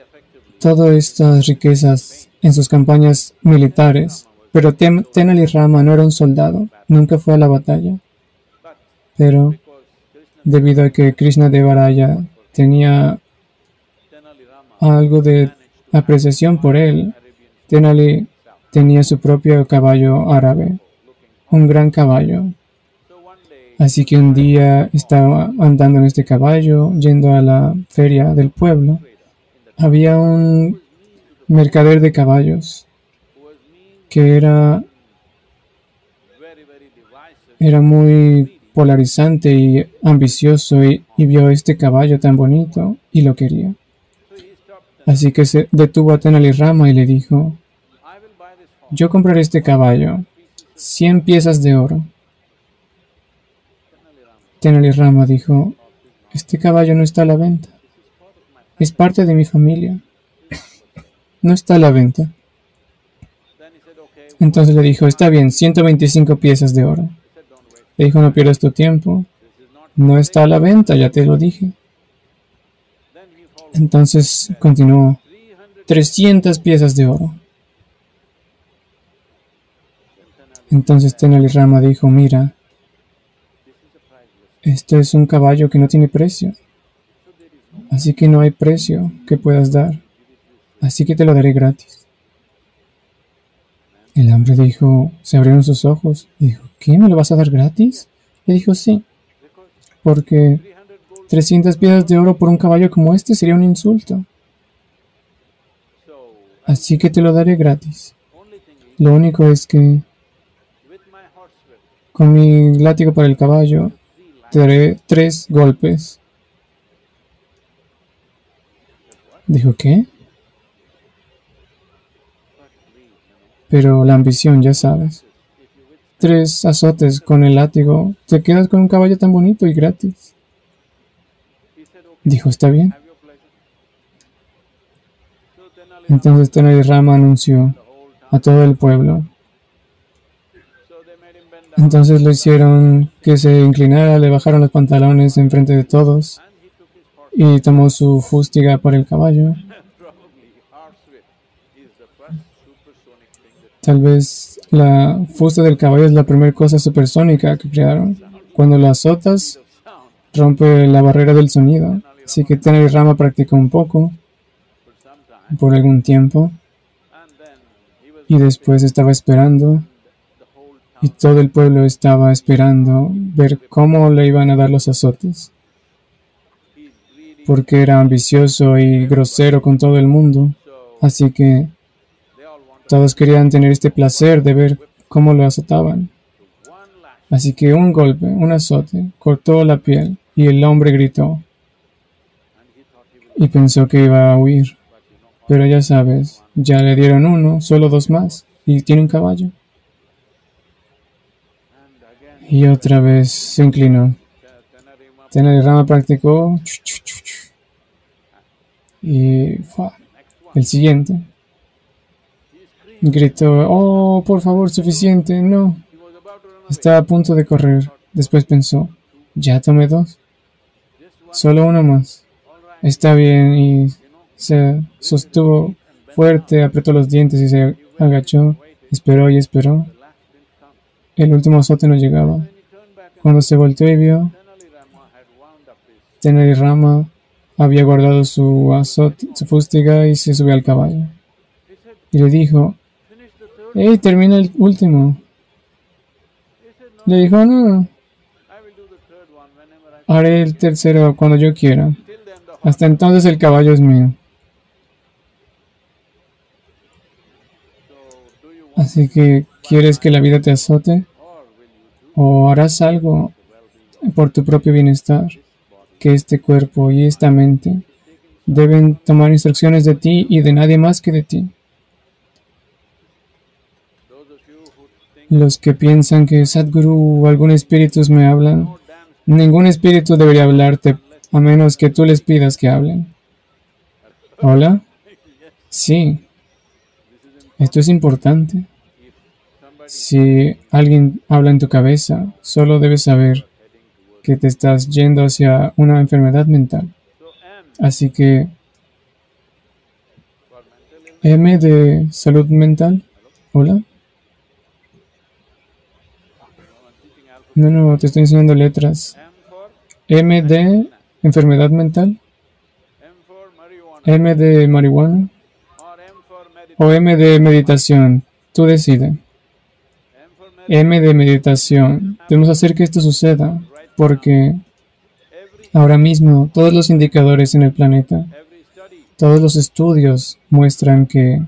todas estas riquezas en sus campañas militares, pero Tenali Rama no era un soldado, nunca fue a la batalla. Pero debido a que Krishna Devaraya tenía algo de apreciación por él, Tenali tenía su propio caballo árabe, un gran caballo. Así que un día estaba andando en este caballo, yendo a la feria del pueblo. Había un mercader de caballos que era, era muy polarizante y ambicioso y, y vio este caballo tan bonito y lo quería. Así que se detuvo a Tenali Rama y le dijo, yo compraré este caballo, 100 piezas de oro. Tenali Rama dijo, este caballo no está a la venta. Es parte de mi familia. No está a la venta. Entonces le dijo, está bien, 125 piezas de oro. Le dijo, no pierdas tu tiempo. No está a la venta, ya te lo dije. Entonces continuó, 300 piezas de oro. Entonces Tenali Rama dijo, mira, esto es un caballo que no tiene precio. Así que no hay precio que puedas dar. Así que te lo daré gratis. El hombre dijo, se abrieron sus ojos y dijo, ¿qué? ¿Me lo vas a dar gratis? Le dijo, sí, porque 300 piezas de oro por un caballo como este sería un insulto. Así que te lo daré gratis. Lo único es que con mi látigo para el caballo tres golpes. Dijo, ¿qué? Pero la ambición, ya sabes. Tres azotes con el látigo, te quedas con un caballo tan bonito y gratis. Dijo, está bien. Entonces Tenali Rama anunció a todo el pueblo entonces lo hicieron que se inclinara, le bajaron los pantalones en frente de todos y tomó su fústiga por el caballo. Tal vez la fusta del caballo es la primera cosa supersónica que crearon. Cuando la azotas, rompe la barrera del sonido. Así que Tener Rama practicó un poco por algún tiempo y después estaba esperando y todo el pueblo estaba esperando ver cómo le iban a dar los azotes, porque era ambicioso y grosero con todo el mundo, así que todos querían tener este placer de ver cómo lo azotaban. Así que un golpe, un azote, cortó la piel y el hombre gritó y pensó que iba a huir. Pero ya sabes, ya le dieron uno, solo dos más, y tiene un caballo. Y otra vez se inclinó. Tenari Rama practicó. Y fue el siguiente. Gritó, oh, por favor, suficiente, no. Estaba a punto de correr. Después pensó, ya tomé dos. Solo uno más. Está bien y se sostuvo fuerte, apretó los dientes y se agachó. Esperó y esperó. El último azote no llegaba. Cuando se volteó y vio, Teneri Rama había guardado su azote, su fústiga y se subió al caballo. Y le dijo, ¡Ey, termina el último! Le dijo, no, haré el tercero cuando yo quiera. Hasta entonces el caballo es mío. Así que, ¿quieres que la vida te azote? o harás algo por tu propio bienestar, que este cuerpo y esta mente deben tomar instrucciones de ti y de nadie más que de ti. Los que piensan que Sadhguru o algún espíritu me hablan, ningún espíritu debería hablarte a menos que tú les pidas que hablen. ¿Hola? Sí. Esto es importante. Si alguien habla en tu cabeza, solo debes saber que te estás yendo hacia una enfermedad mental. Así que M de salud mental. Hola. No, no, te estoy enseñando letras. M de enfermedad mental. M de marihuana. O M de meditación. Tú decides. M de meditación. Debemos hacer que esto suceda porque ahora mismo todos los indicadores en el planeta, todos los estudios muestran que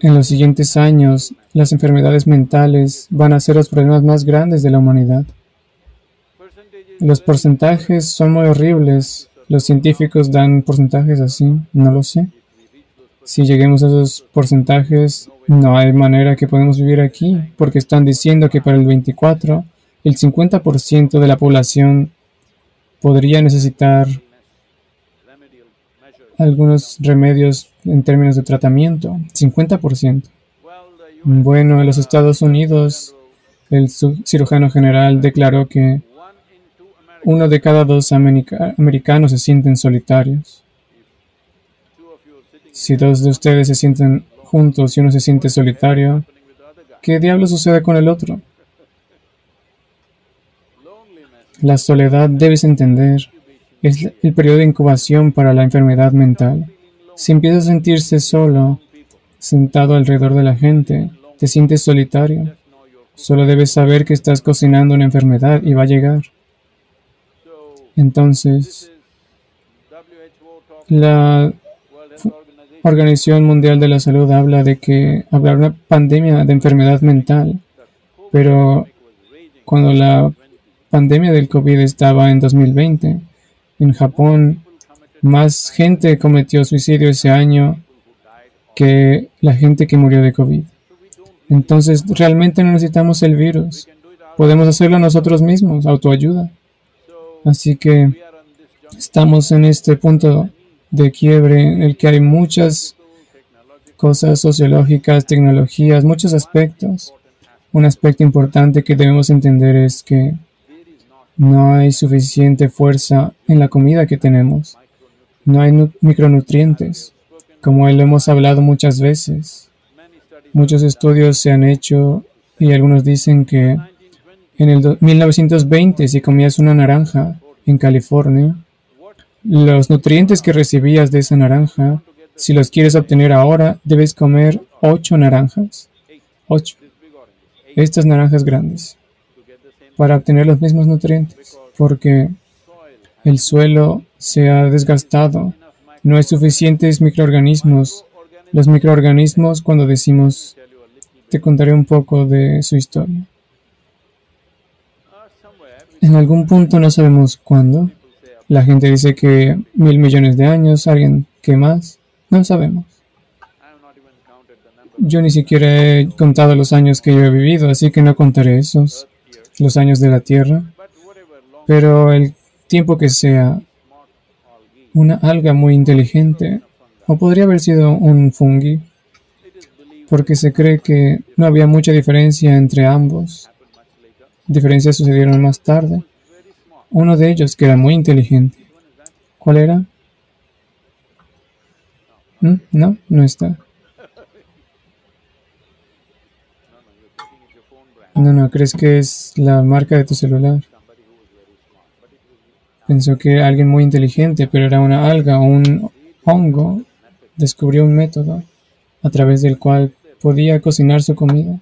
en los siguientes años las enfermedades mentales van a ser los problemas más grandes de la humanidad. Los porcentajes son muy horribles. Los científicos dan porcentajes así, no lo sé. Si lleguemos a esos porcentajes, no hay manera que podamos vivir aquí, porque están diciendo que para el 24, el 50% de la población podría necesitar algunos remedios en términos de tratamiento. 50%. Bueno, en los Estados Unidos, el cirujano general declaró que uno de cada dos americanos se sienten solitarios. Si dos de ustedes se sienten juntos y uno se siente solitario, ¿qué diablo sucede con el otro? La soledad, debes entender, es el periodo de incubación para la enfermedad mental. Si empiezas a sentirse solo, sentado alrededor de la gente, te sientes solitario. Solo debes saber que estás cocinando una enfermedad y va a llegar. Entonces, la Organización Mundial de la Salud habla de que habrá una pandemia de enfermedad mental, pero cuando la pandemia del COVID estaba en 2020, en Japón, más gente cometió suicidio ese año que la gente que murió de COVID. Entonces, realmente no necesitamos el virus. Podemos hacerlo nosotros mismos, autoayuda. Así que estamos en este punto de quiebre en el que hay muchas cosas sociológicas, tecnologías, muchos aspectos. Un aspecto importante que debemos entender es que no hay suficiente fuerza en la comida que tenemos. No hay micronutrientes, como lo hemos hablado muchas veces. Muchos estudios se han hecho y algunos dicen que en el 1920 si comías una naranja en California, los nutrientes que recibías de esa naranja, si los quieres obtener ahora, debes comer ocho naranjas. Ocho. Estas naranjas grandes. Para obtener los mismos nutrientes. Porque el suelo se ha desgastado. No hay suficientes microorganismos. Los microorganismos, cuando decimos, te contaré un poco de su historia. En algún punto, no sabemos cuándo, la gente dice que mil millones de años, alguien que más, no sabemos. Yo ni siquiera he contado los años que yo he vivido, así que no contaré esos, los años de la Tierra. Pero el tiempo que sea una alga muy inteligente, o podría haber sido un fungi, porque se cree que no había mucha diferencia entre ambos. Diferencias sucedieron más tarde. Uno de ellos, que era muy inteligente. ¿Cuál era? ¿Mm? No, no está. No, no, ¿crees que es la marca de tu celular? Pensó que era alguien muy inteligente, pero era una alga o un hongo. Descubrió un método a través del cual podía cocinar su comida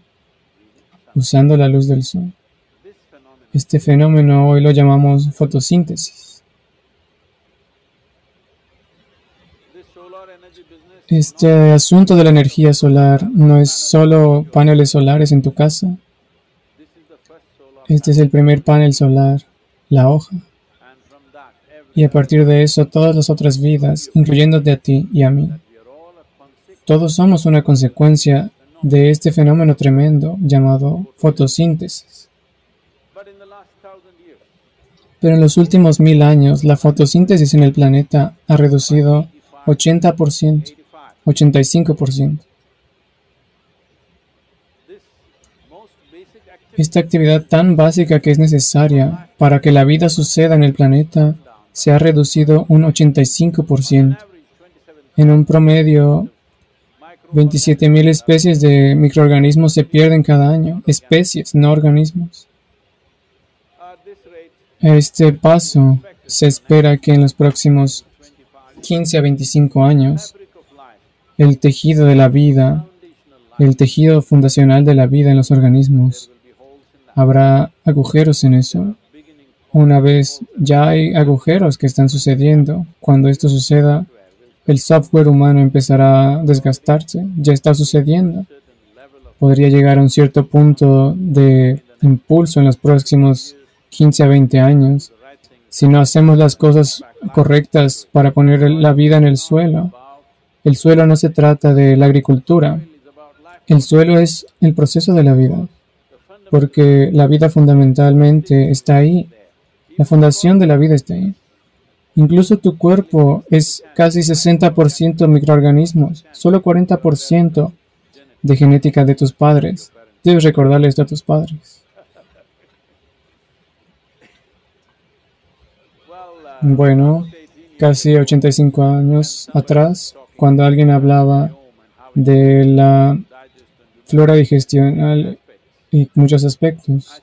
usando la luz del sol. Este fenómeno hoy lo llamamos fotosíntesis. Este asunto de la energía solar no es solo paneles solares en tu casa. Este es el primer panel solar, la hoja. Y a partir de eso, todas las otras vidas, incluyéndote a ti y a mí. Todos somos una consecuencia de este fenómeno tremendo llamado fotosíntesis. Pero en los últimos mil años, la fotosíntesis en el planeta ha reducido 80%, 85%. Esta actividad tan básica que es necesaria para que la vida suceda en el planeta se ha reducido un 85%. En un promedio, 27.000 especies de microorganismos se pierden cada año. Especies, no organismos. Este paso, se espera que en los próximos 15 a 25 años, el tejido de la vida, el tejido fundacional de la vida en los organismos, habrá agujeros en eso. Una vez ya hay agujeros que están sucediendo, cuando esto suceda, el software humano empezará a desgastarse. Ya está sucediendo. Podría llegar a un cierto punto de impulso en los próximos 15 a 20 años si no hacemos las cosas correctas para poner la vida en el suelo. El suelo no se trata de la agricultura. El suelo es el proceso de la vida porque la vida fundamentalmente está ahí. La fundación de la vida está ahí. Incluso tu cuerpo es casi 60% microorganismos, solo 40% de genética de tus padres. Debes recordarle esto a tus padres. Bueno, casi 85 años atrás, cuando alguien hablaba de la flora digestional y muchos aspectos.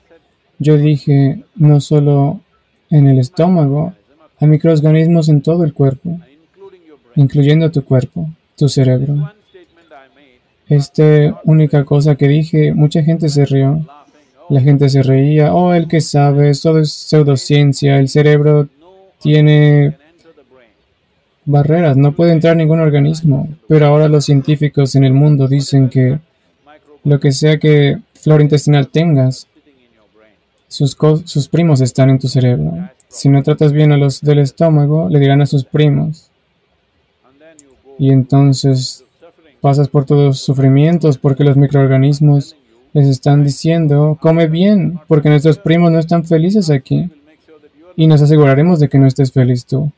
Yo dije, no solo en el estómago, hay microorganismos en todo el cuerpo, incluyendo tu cuerpo, tu cerebro. Esta única cosa que dije, mucha gente se rió. La gente se reía, oh, el que sabe, todo es pseudociencia, el cerebro tiene barreras, no puede entrar ningún organismo. Pero ahora los científicos en el mundo dicen que lo que sea que flora intestinal tengas, sus, sus primos están en tu cerebro. Si no tratas bien a los del estómago, le dirán a sus primos. Y entonces pasas por todos los sufrimientos porque los microorganismos les están diciendo, come bien, porque nuestros primos no están felices aquí. Y nos aseguraremos de que no estés feliz tú.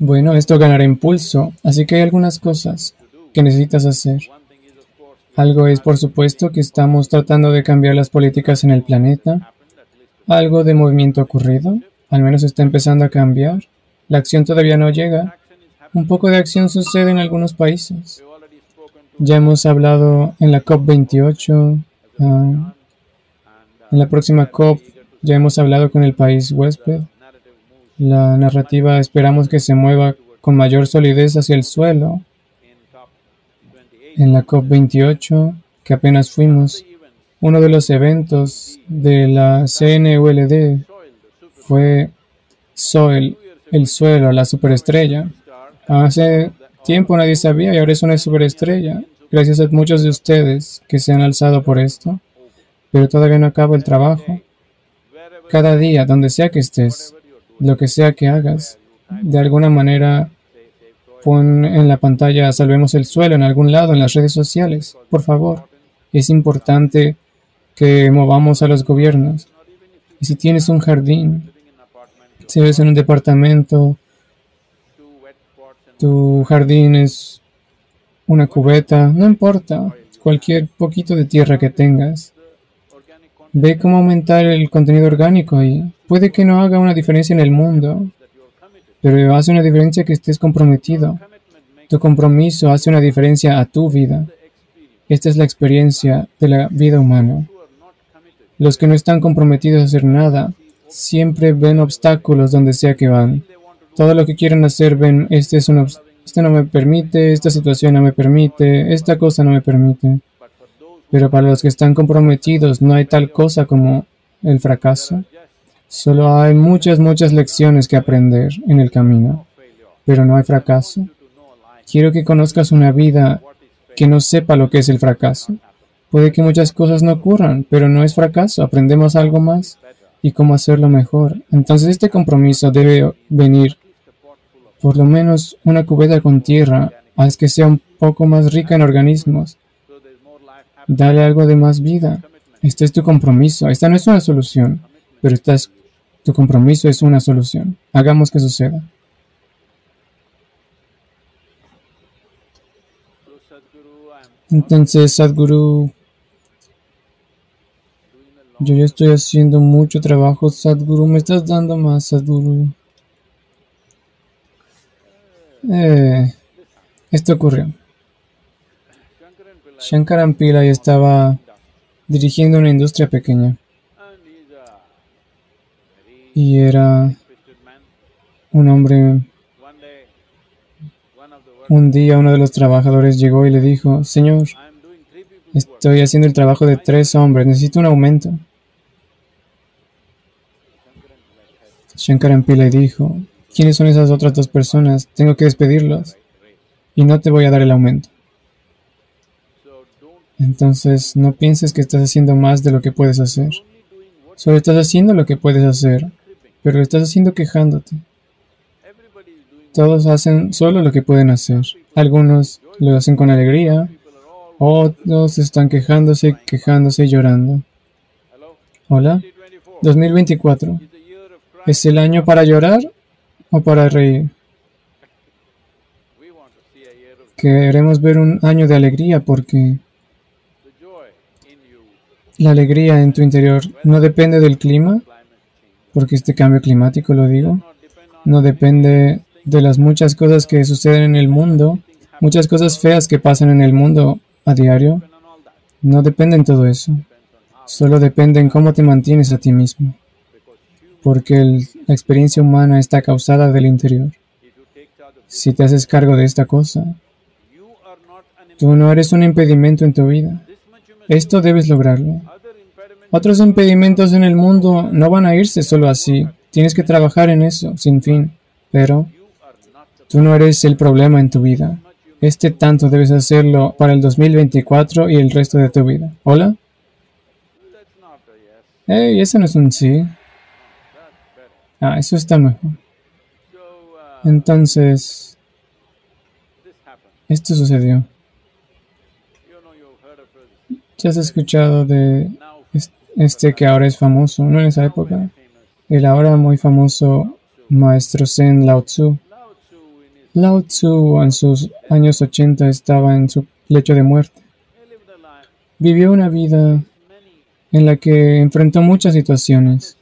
Bueno, esto ganará impulso, así que hay algunas cosas que necesitas hacer. Algo es, por supuesto, que estamos tratando de cambiar las políticas en el planeta. Algo de movimiento ocurrido, al menos está empezando a cambiar. La acción todavía no llega. Un poco de acción sucede en algunos países. Ya hemos hablado en la COP28, ah, en la próxima COP ya hemos hablado con el país huésped. La narrativa esperamos que se mueva con mayor solidez hacia el suelo. En la COP28, que apenas fuimos, uno de los eventos de la CNULD fue Soil, el suelo, la superestrella. Hace tiempo nadie sabía y ahora es una superestrella, gracias a muchos de ustedes que se han alzado por esto, pero todavía no acaba el trabajo. Cada día, donde sea que estés, lo que sea que hagas, de alguna manera pon en la pantalla Salvemos el suelo en algún lado en las redes sociales. Por favor, es importante que movamos a los gobiernos. Y si tienes un jardín, si ves en un departamento, tu jardín es una cubeta, no importa, cualquier poquito de tierra que tengas, Ve cómo aumentar el contenido orgánico ahí. Puede que no haga una diferencia en el mundo, pero hace una diferencia que estés comprometido. Tu compromiso hace una diferencia a tu vida. Esta es la experiencia de la vida humana. Los que no están comprometidos a hacer nada siempre ven obstáculos donde sea que van. Todo lo que quieren hacer ven, este, es un, este no me permite, esta situación no me permite, esta cosa no me permite. Pero para los que están comprometidos no hay tal cosa como el fracaso. Solo hay muchas, muchas lecciones que aprender en el camino, pero no hay fracaso. Quiero que conozcas una vida que no sepa lo que es el fracaso. Puede que muchas cosas no ocurran, pero no es fracaso, aprendemos algo más y cómo hacerlo mejor. Entonces este compromiso debe venir por lo menos una cubeta con tierra, haz que sea un poco más rica en organismos. Dale algo de más vida. Este es tu compromiso. Esta no es una solución, pero tu compromiso es una solución. Hagamos que suceda. Entonces, Sadhguru, yo ya estoy haciendo mucho trabajo, Sadhguru. Me estás dando más, Sadhguru. Eh, esto ocurrió. Shankaran Pillai estaba dirigiendo una industria pequeña. Y era un hombre. Un día uno de los trabajadores llegó y le dijo, Señor, estoy haciendo el trabajo de tres hombres, necesito un aumento. Shankaran Pillai dijo, ¿quiénes son esas otras dos personas? Tengo que despedirlos y no te voy a dar el aumento. Entonces, no pienses que estás haciendo más de lo que puedes hacer. Solo estás haciendo lo que puedes hacer, pero lo estás haciendo quejándote. Todos hacen solo lo que pueden hacer. Algunos lo hacen con alegría, otros están quejándose, quejándose y llorando. Hola, 2024. ¿Es el año para llorar o para reír? Queremos ver un año de alegría porque la alegría en tu interior no depende del clima, porque este cambio climático lo digo, no depende de las muchas cosas que suceden en el mundo, muchas cosas feas que pasan en el mundo a diario, no dependen todo eso, solo depende en cómo te mantienes a ti mismo, porque la experiencia humana está causada del interior. Si te haces cargo de esta cosa, tú no eres un impedimento en tu vida. Esto debes lograrlo. Otros impedimentos en el mundo no van a irse solo así. Tienes que trabajar en eso, sin fin. Pero tú no eres el problema en tu vida. Este tanto debes hacerlo para el 2024 y el resto de tu vida. ¿Hola? Hey, eso no es un sí. Ah, eso está mejor. Entonces, esto sucedió. ¿Ya has escuchado de es- este que ahora es famoso, no en esa época? El ahora muy famoso maestro Zen Lao Tzu. Lao Tzu en sus años 80 estaba en su lecho de muerte. Vivió una vida en la que enfrentó muchas situaciones.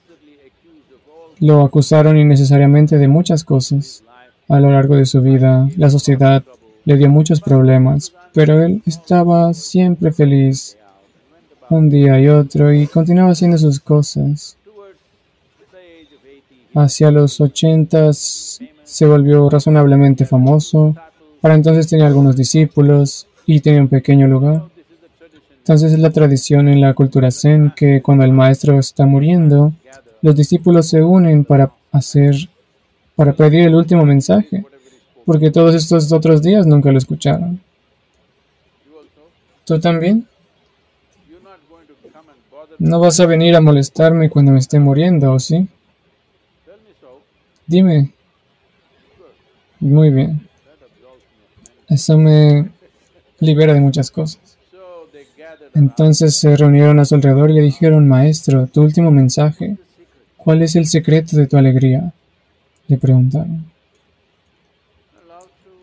Lo acusaron innecesariamente de muchas cosas. A lo largo de su vida, la sociedad le dio muchos problemas, pero él estaba siempre feliz, un día y otro, y continuaba haciendo sus cosas. Hacia los ochentas se volvió razonablemente famoso. Para entonces tenía algunos discípulos y tenía un pequeño lugar. Entonces es la tradición en la cultura zen que cuando el maestro está muriendo, los discípulos se unen para hacer, para pedir el último mensaje, porque todos estos otros días nunca lo escucharon. ¿Tú también? No vas a venir a molestarme cuando me esté muriendo, ¿o sí? Dime. Muy bien. Eso me libera de muchas cosas. Entonces se reunieron a su alrededor y le dijeron, Maestro, tu último mensaje, ¿cuál es el secreto de tu alegría? Le preguntaron.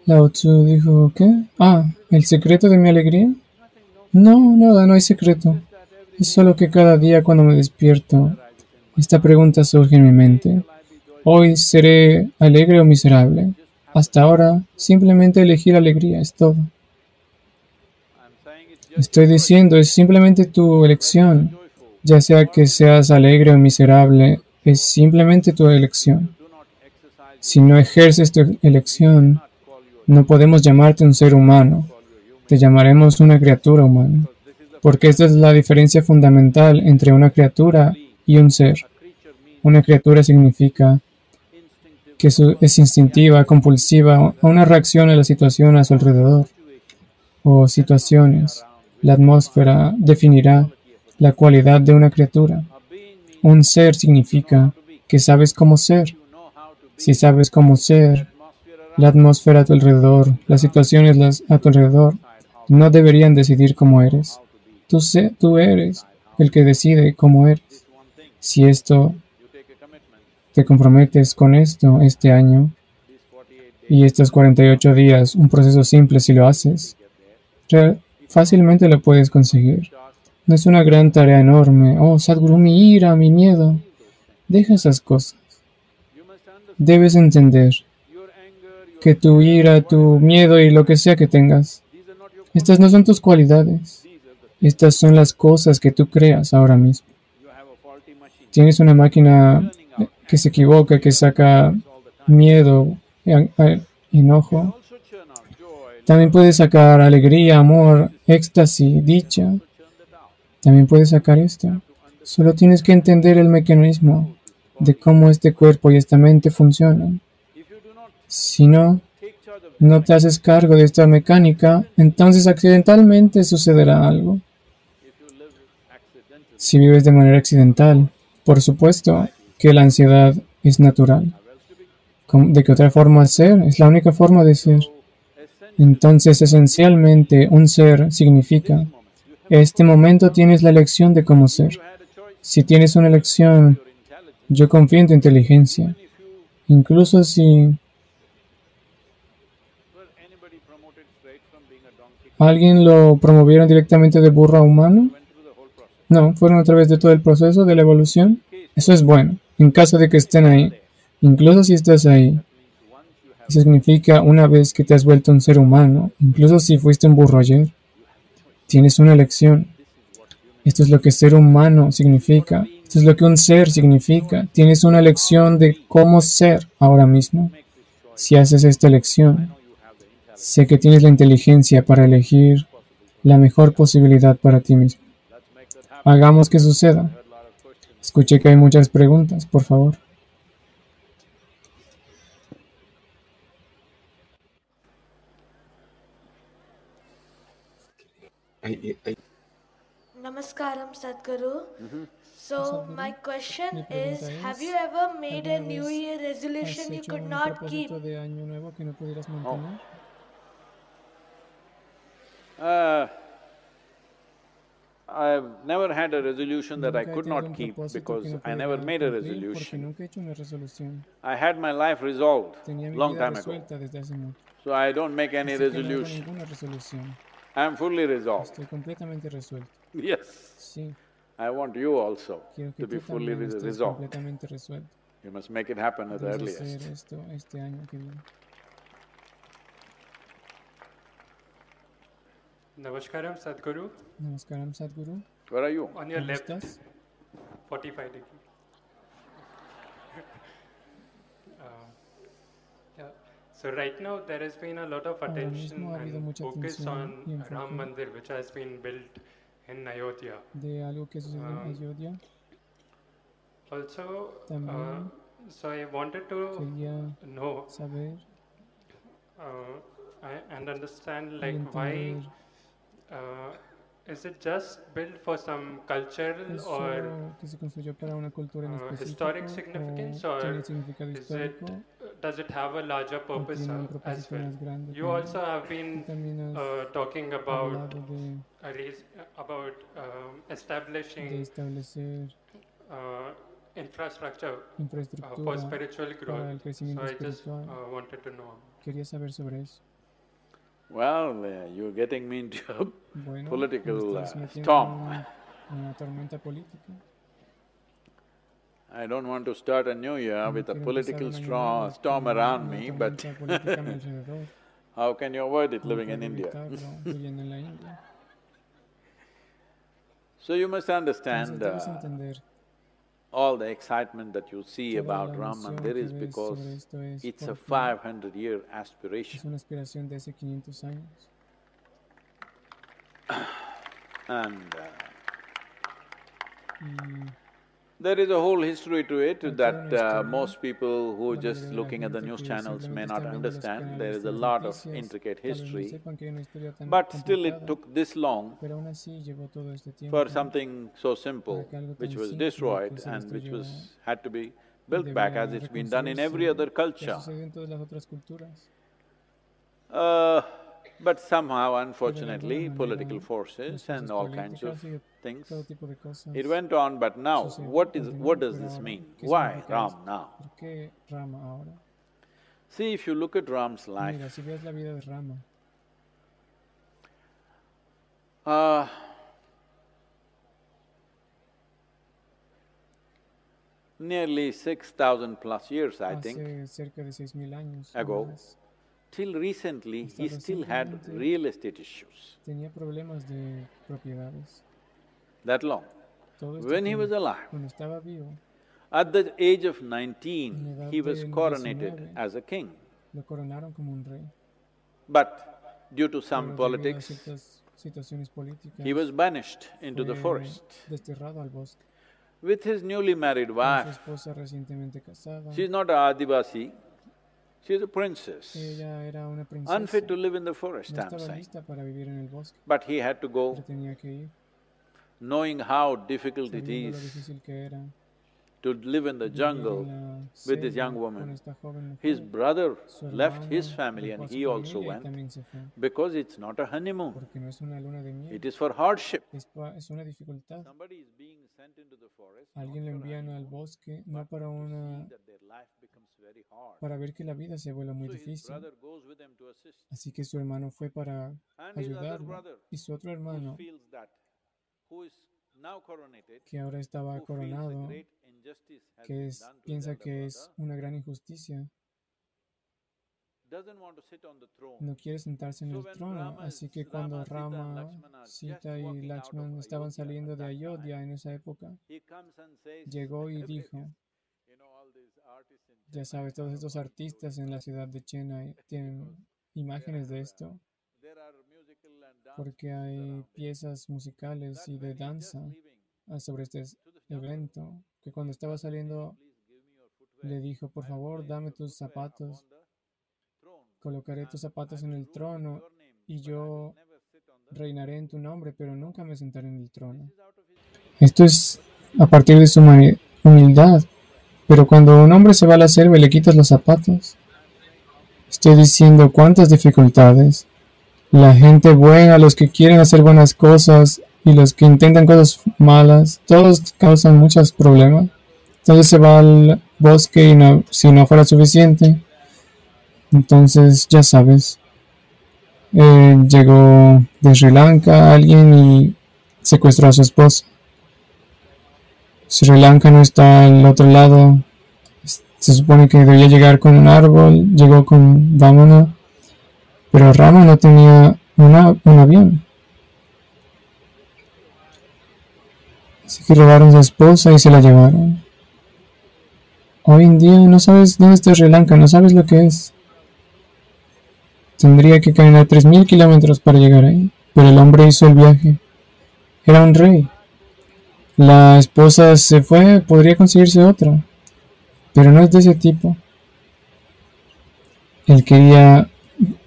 Lao Tzu dijo, ¿qué? Ah, ¿el secreto de mi alegría? No, nada, no hay secreto. Es solo que cada día cuando me despierto, esta pregunta surge en mi mente. Hoy seré alegre o miserable. Hasta ahora, simplemente elegir alegría es todo. Estoy diciendo, es simplemente tu elección. Ya sea que seas alegre o miserable, es simplemente tu elección. Si no ejerces tu elección, no podemos llamarte un ser humano. Te llamaremos una criatura humana. Porque esta es la diferencia fundamental entre una criatura y un ser. Una criatura significa que es instintiva, compulsiva, una reacción a la situación a su alrededor, o situaciones. La atmósfera definirá la cualidad de una criatura. Un ser significa que sabes cómo ser. Si sabes cómo ser, la atmósfera a tu alrededor, las situaciones a tu alrededor, no deberían decidir cómo eres. Tú, eres el que decide cómo eres. Si esto te comprometes con esto este año y estos 48 días, un proceso simple si lo haces, fácilmente lo puedes conseguir. No es una gran tarea enorme. Oh, Sadhguru, mi ira, mi miedo. Deja esas cosas. Debes entender que tu ira, tu miedo y lo que sea que tengas, estas no son tus cualidades. Estas son las cosas que tú creas ahora mismo. Tienes una máquina que se equivoca, que saca miedo, enojo. También puede sacar alegría, amor, éxtasis, dicha. También puede sacar esto. Solo tienes que entender el mecanismo de cómo este cuerpo y esta mente funcionan. Si no, no te haces cargo de esta mecánica, entonces accidentalmente sucederá algo. Si vives de manera accidental, por supuesto que la ansiedad es natural. ¿De qué otra forma ser? Es la única forma de ser. Entonces, esencialmente, un ser significa, este momento tienes la elección de cómo ser. Si tienes una elección, yo confío en tu inteligencia. Incluso si ¿Alguien lo promovieron directamente de burro a humano? No, fueron a través de todo el proceso de la evolución. Eso es bueno, en caso de que estén ahí. Incluso si estás ahí. Significa una vez que te has vuelto un ser humano, incluso si fuiste un burro ayer, tienes una elección. Esto es lo que ser humano significa. Esto es lo que un ser significa. Tienes una elección de cómo ser ahora mismo. Si haces esta elección, Sé que tienes la inteligencia para elegir la mejor posibilidad para ti mismo. Hagamos que suceda. Escuché que hay muchas preguntas, por favor. Namaskaram, Sadhguru. So, my question is Have you ever made a New Year resolution you could not keep? Uh, I've never had a resolution that I could not keep because I never made a resolution. I had my life resolved long time ago. So I don't make any resolution. I am fully resolved. Yes. I want you also to be fully resolved. You must make it happen at the earliest. Namaskaram, Sadhguru. Namaskaram, Sadhguru. Where are you? On your left. 45 degree. *laughs* uh, yeah. So right now there has been a lot of attention and focus on Ram Mandir which has been built in Ayodhya. De algo que sucedió en Um, Ayodhya. Also, uh, so I wanted to quería know uh, I- and understand y like why entender uh, is it just built for some cultural ¿Es or que se construyó para una cultura en uh, historic significance o or tiene significado is it histórico? does it have a larger purpose tiene un uh, as propósito well? más grande You también. also have been también has uh, talking about hablado de, a reas- about um, de establishing establecer uh, infrastructure uh, infraestructura for spiritual para growth. el So crecimiento I just espiritual. uh, wanted to know. Quería saber sobre eso. Well, uh, you're getting me into a Bueno, me political estás uh, metiendo storm. en una tormenta política. I don't want to start a new year No with a quiero empezar political un año storm, nuevo storm con around una me, but tormenta política a mi alrededor. how can you avoid it ¿Cómo living in puedo India? evitarlo viviendo en la India? So you must Entonces understand debes uh, entender all the excitement that you see toda about la Ram emoción Mandir que is ves because sobre esto es it's a porque five hundred year es aspiration. una aspiración de hace 500 años. And uh, Y There is a whole history to it that uh, most people who are just looking at the news channels may not understand. There is a lot of intricate history, but still it took this long for something so simple, which was destroyed and which was… had to be built back as it's been done in every other culture. Uh, but somehow, unfortunately, political forces and all kinds of things, it went on, but now, what is… what does this mean? Why Ram now? See, if you look at Ram's life, uh, nearly six thousand plus years, I think, ago, till recently, he still had real estate issues. That long. When he was alive, at the age of nineteen, he was coronated as a king. But due to some politics, he was banished into the forest with his newly married wife. She's not a Adivasi, she is a princess, Ella era una princesa. unfit to live in the forest, no I'm saying. lista para vivir en el But he had to go, tenía que ir, knowing how difficult it is que era. to live in the en jungle la with this young Con woman. esta joven mujer. His brother left his family and he also went because it's not a honeymoon, no es una luna de miel, it is for hardship. es, pa- es una dificultad. Somebody is being sent into the forest. Alguien lo envían al bosque no para una para ver que la vida se vuelve muy difícil. Así que su hermano fue para ayudarlo. y su otro hermano que ahora estaba coronado, que es, piensa que es una gran injusticia, no quiere sentarse en el trono, así que cuando Rama, Sita y Lakshman estaban saliendo de Ayodhya en esa época, llegó y dijo, ya sabes, todos estos artistas en la ciudad de Chennai tienen imágenes de esto, porque hay piezas musicales y de danza sobre este evento, que cuando estaba saliendo le dijo, por favor, dame tus zapatos, colocaré tus zapatos en el trono y yo reinaré en tu nombre, pero nunca me sentaré en el trono. Esto es a partir de su humildad, pero cuando un hombre se va a la selva y le quitas los zapatos, estoy diciendo cuántas dificultades la gente buena, los que quieren hacer buenas cosas y los que intentan cosas malas, todos causan muchos problemas. Entonces se va al bosque y no, si no fuera suficiente, entonces ya sabes, eh, llegó de Sri Lanka alguien y secuestró a su esposa. Sri Lanka no está al otro lado. Se supone que debía llegar con un árbol, llegó con Vamana pero Rama no tenía una, un avión. Así que robaron a su esposa y se la llevaron. Hoy en día no sabes dónde está Sri Lanka, no sabes lo que es. Tendría que caminar 3.000 kilómetros para llegar ahí, pero el hombre hizo el viaje. Era un rey. La esposa se fue, podría conseguirse otra, pero no es de ese tipo. Él quería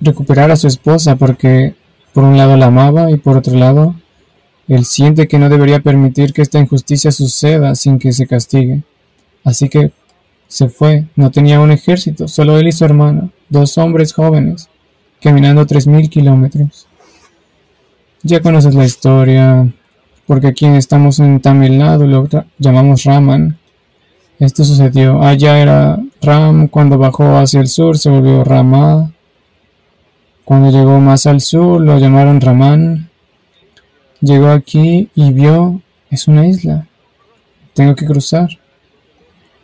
recuperar a su esposa porque por un lado la amaba y por otro lado él siente que no debería permitir que esta injusticia suceda sin que se castigue. Así que se fue, no tenía un ejército, solo él y su hermano, dos hombres jóvenes, caminando tres mil kilómetros. Ya conoces la historia, porque aquí estamos en Tamil Nadu lo llamamos Raman. Esto sucedió, allá era Ram, cuando bajó hacia el sur se volvió Rama, cuando llegó más al sur lo llamaron Ramán. Llegó aquí y vio, es una isla. Tengo que cruzar.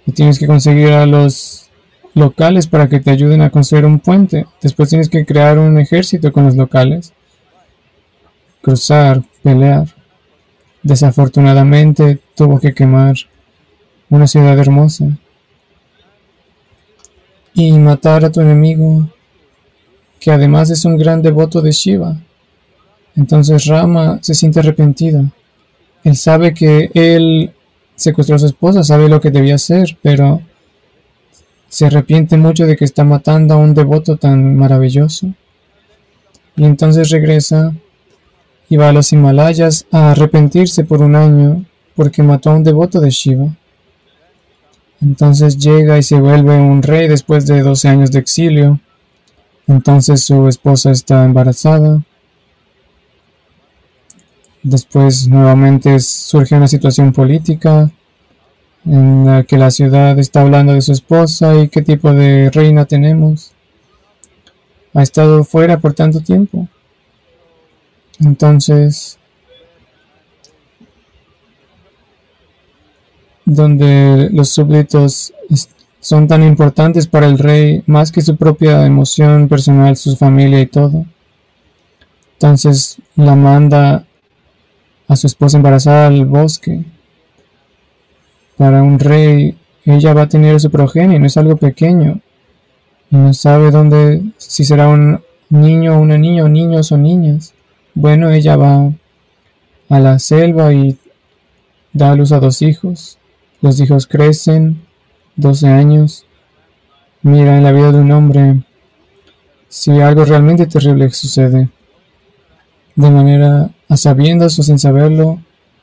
Y tienes que conseguir a los locales para que te ayuden a construir un puente. Después tienes que crear un ejército con los locales. Cruzar, pelear. Desafortunadamente tuvo que quemar una ciudad hermosa. Y matar a tu enemigo que además es un gran devoto de Shiva. Entonces Rama se siente arrepentido. Él sabe que él secuestró a su esposa, sabe lo que debía hacer, pero se arrepiente mucho de que está matando a un devoto tan maravilloso. Y entonces regresa y va a los Himalayas a arrepentirse por un año porque mató a un devoto de Shiva. Entonces llega y se vuelve un rey después de 12 años de exilio. Entonces su esposa está embarazada. Después nuevamente surge una situación política en la que la ciudad está hablando de su esposa y qué tipo de reina tenemos. Ha estado fuera por tanto tiempo. Entonces, donde los súbditos son tan importantes para el rey más que su propia emoción personal, su familia y todo. Entonces la manda a su esposa embarazada al bosque para un rey, ella va a tener su progenie, no es algo pequeño. Y no sabe dónde, si será un niño o una niña, o niños o niñas. Bueno, ella va a la selva y da a luz a dos hijos. Los hijos crecen, 12 años. Mira en la vida de un hombre si algo realmente terrible sucede. De manera a sabiendas o sin saberlo,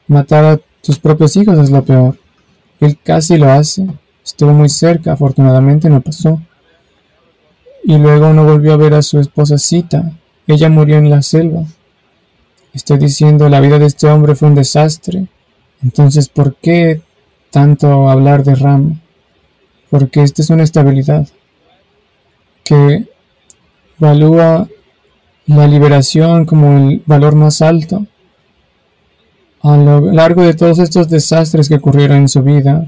matar a tus propios hijos es lo peor. Él casi lo hace. Estuvo muy cerca, afortunadamente no pasó. Y luego no volvió a ver a su esposa Sita. Ella murió en la selva. Estoy diciendo, la vida de este hombre fue un desastre. Entonces, ¿por qué tanto hablar de Ram? Porque esta es una estabilidad que valúa la liberación como el valor más alto a lo largo de todos estos desastres que ocurrieron en su vida,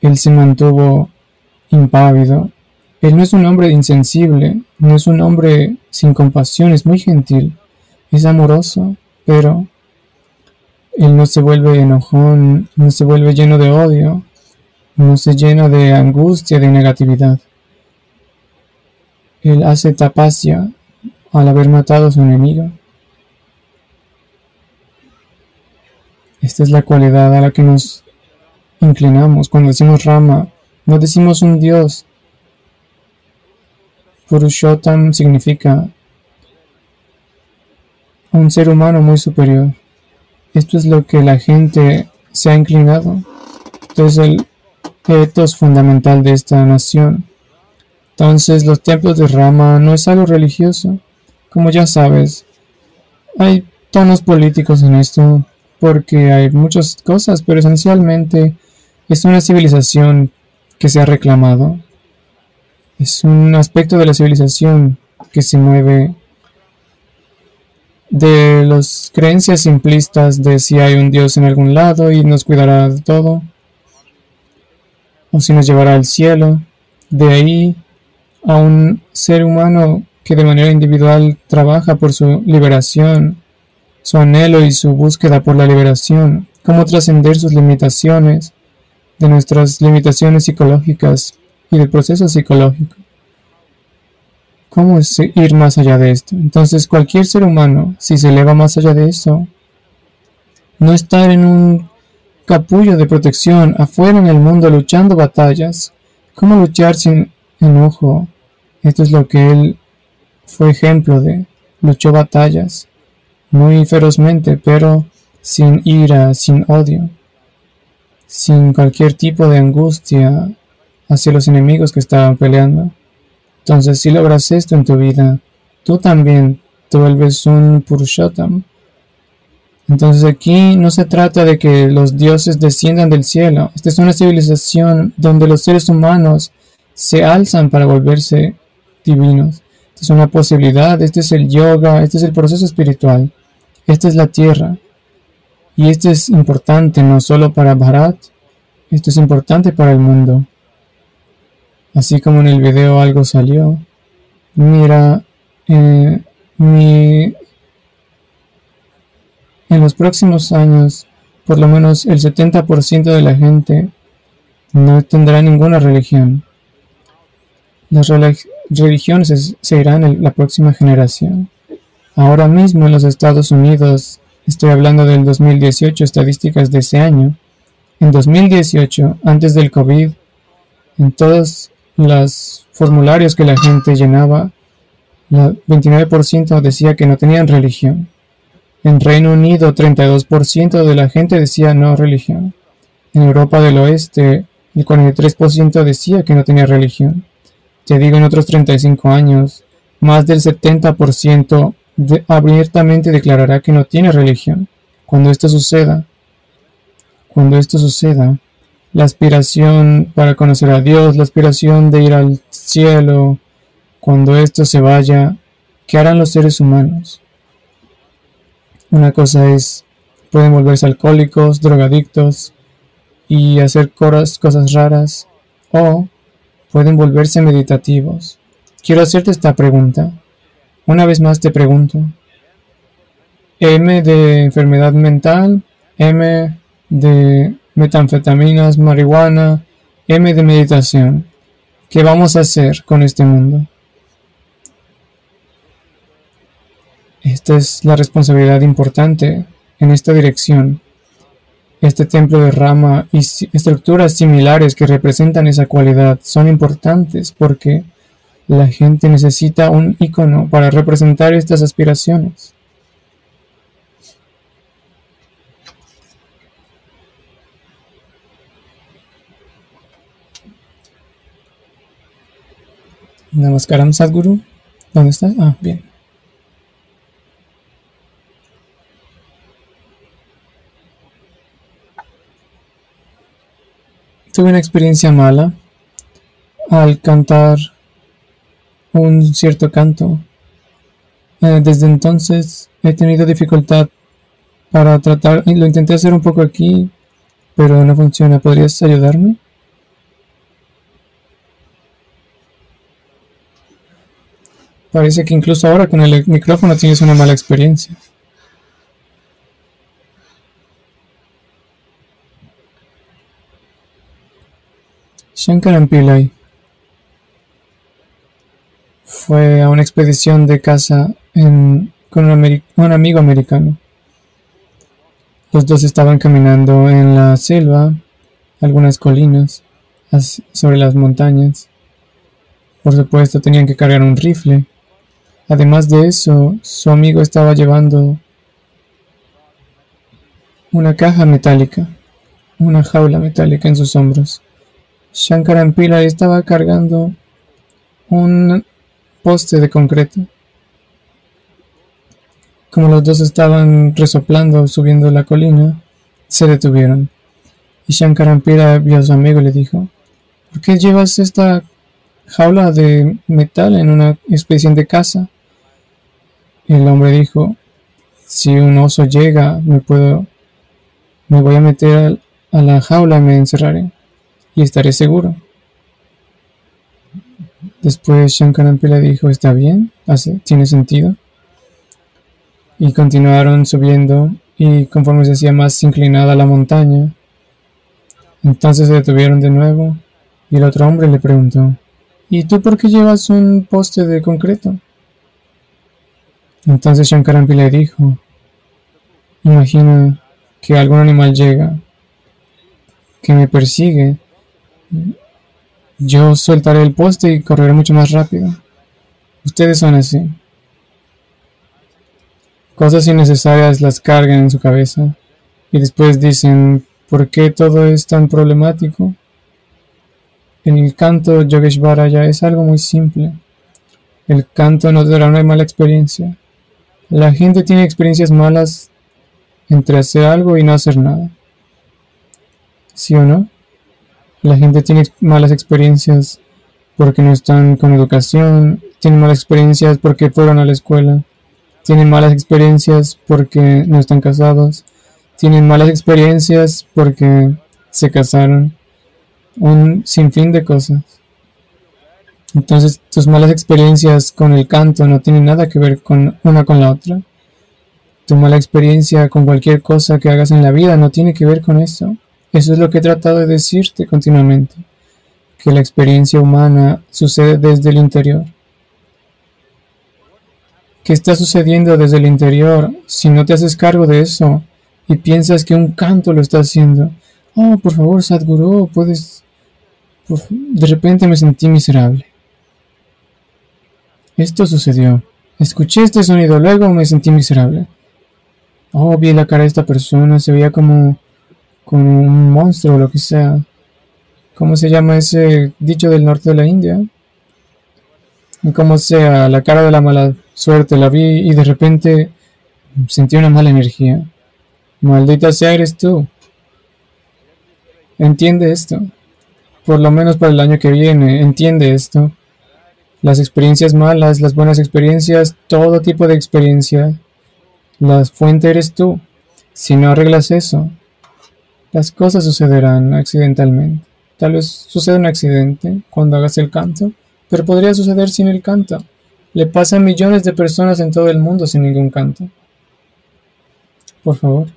él se mantuvo impávido. Él no es un hombre insensible, no es un hombre sin compasión, es muy gentil, es amoroso, pero él no se vuelve enojón, no se vuelve lleno de odio, no se llena de angustia, de negatividad. Él hace tapacia al haber matado a su enemigo. Esta es la cualidad a la que nos inclinamos cuando decimos Rama. No decimos un Dios. Purushottam significa un ser humano muy superior. Esto es lo que la gente se ha inclinado. Esto es el ethos fundamental de esta nación. Entonces los templos de Rama no es algo religioso. Como ya sabes, hay tonos políticos en esto, porque hay muchas cosas, pero esencialmente es una civilización que se ha reclamado. Es un aspecto de la civilización que se mueve de las creencias simplistas de si hay un Dios en algún lado y nos cuidará de todo, o si nos llevará al cielo, de ahí a un ser humano que de manera individual trabaja por su liberación su anhelo y su búsqueda por la liberación, cómo trascender sus limitaciones, de nuestras limitaciones psicológicas y del proceso psicológico. ¿Cómo ir más allá de esto? Entonces cualquier ser humano, si se eleva más allá de eso, no estar en un capullo de protección afuera en el mundo luchando batallas, ¿cómo luchar sin enojo? Esto es lo que él fue ejemplo de, luchó batallas muy ferozmente, pero sin ira, sin odio, sin cualquier tipo de angustia hacia los enemigos que estaban peleando. Entonces, si logras esto en tu vida, tú también te vuelves un Purushottam. Entonces aquí no se trata de que los dioses desciendan del cielo. Esta es una civilización donde los seres humanos se alzan para volverse divinos. Esta es una posibilidad, este es el yoga, este es el proceso espiritual. Esta es la tierra. Y esto es importante no solo para Bharat, esto es importante para el mundo. Así como en el video algo salió. Mira, eh, en los próximos años, por lo menos el 70% de la gente no tendrá ninguna religión. Las religiones se irán en la próxima generación. Ahora mismo en los Estados Unidos, estoy hablando del 2018, estadísticas de ese año, En 2018, antes del COVID, en todos los formularios que la gente llenaba, el 29% decía que no tenían religión. En Reino Unido, 32% de la gente decía no religión. En Europa del Oeste, el 43% decía que no tenía religión. Te digo, en otros 35 años, más del 70% abiertamente declarará que no tiene religión. Cuando esto suceda, cuando esto suceda, la aspiración para conocer a Dios, la aspiración de ir al cielo, cuando esto se vaya, ¿qué harán los seres humanos? Una cosa es, pueden volverse alcohólicos, drogadictos y hacer cosas raras, o pueden volverse meditativos. Quiero hacerte esta pregunta. Una vez más te pregunto. M de enfermedad mental, M de metanfetaminas, marihuana, M de meditación. ¿Qué vamos a hacer con este mundo? Esta es la responsabilidad importante en esta dirección. Este templo de rama y estructuras similares que representan esa cualidad son importantes porque la gente necesita un icono para representar estas aspiraciones. Namaskaram Sadhguru. ¿Dónde estás? Ah, bien. Tuve una experiencia mala al cantar un cierto canto. Eh, desde entonces he tenido dificultad para tratar, lo intenté hacer un poco aquí, pero no funciona. ¿Podrías ayudarme? Parece que incluso ahora con el micrófono tienes una mala experiencia. Shankaran Pillai fue a una expedición de caza con un, amigo americano. Los dos estaban caminando en la selva, algunas colinas, sobre las montañas. Por supuesto, tenían que cargar un rifle. Además de eso, su amigo estaba llevando una caja metálica, una jaula metálica en sus hombros. Shankaran Pillai estaba cargando un poste de concreto. Como los dos estaban resoplando subiendo la colina, se detuvieron. Y Shankaran Pillai vio a su amigo y le dijo, ¿por qué llevas esta jaula de metal en una expedición de El hombre dijo, si un oso llega, me puedo, me voy a meter a la jaula y me encerraré y estaré seguro. Después Shankaran le dijo, está bien, tiene sentido. Y continuaron subiendo y conforme se hacía más inclinada la montaña, entonces se detuvieron de nuevo y el otro hombre le preguntó, ¿y tú por qué llevas un poste de concreto? Entonces Shankaran le dijo, imagina que algún animal llega, que me persigue, yo soltaré el poste y correré mucho más rápido. Ustedes son así. Cosas innecesarias las cargan en su cabeza y después dicen, ¿por qué todo es tan problemático? En el canto Yogeshvara es algo muy simple. El canto no te dará una mala experiencia. La gente tiene experiencias malas entre hacer algo y no hacer nada. ¿Sí o no? La gente tiene malas experiencias porque no están con educación, tienen malas experiencias porque fueron a la escuela, tienen malas experiencias porque no están casados, tienen malas experiencias porque se casaron, un sinfín de cosas. Entonces, tus malas experiencias con el canto no tienen nada que ver con una con la otra. Tu mala experiencia con cualquier cosa que hagas en la vida no tiene que ver con eso. Eso es lo que he tratado de decirte continuamente, que la experiencia humana sucede desde el interior. ¿Qué está sucediendo desde el interior si no te haces cargo de eso y piensas que un canto lo está haciendo? Oh, por favor, Sadhguru, puedes... De repente me sentí miserable. Esto sucedió. Escuché este sonido, luego me sentí miserable. Oh, vi la cara de esta persona, se veía como, como un monstruo o lo que sea. ¿Cómo se llama ese dicho del norte de la India? Como sea, la cara de la mala suerte la vi y de repente sentí una mala energía. Maldita sea eres tú. Entiende esto. Por lo menos para el año que viene, entiende esto. Las experiencias malas, las buenas experiencias, todo tipo de experiencia. La fuente eres tú. Si no arreglas eso, las cosas sucederán accidentalmente. Tal vez suceda un accidente cuando hagas el canto, pero podría suceder sin el canto. Le pasa a millones de personas en todo el mundo sin ningún canto. Por favor.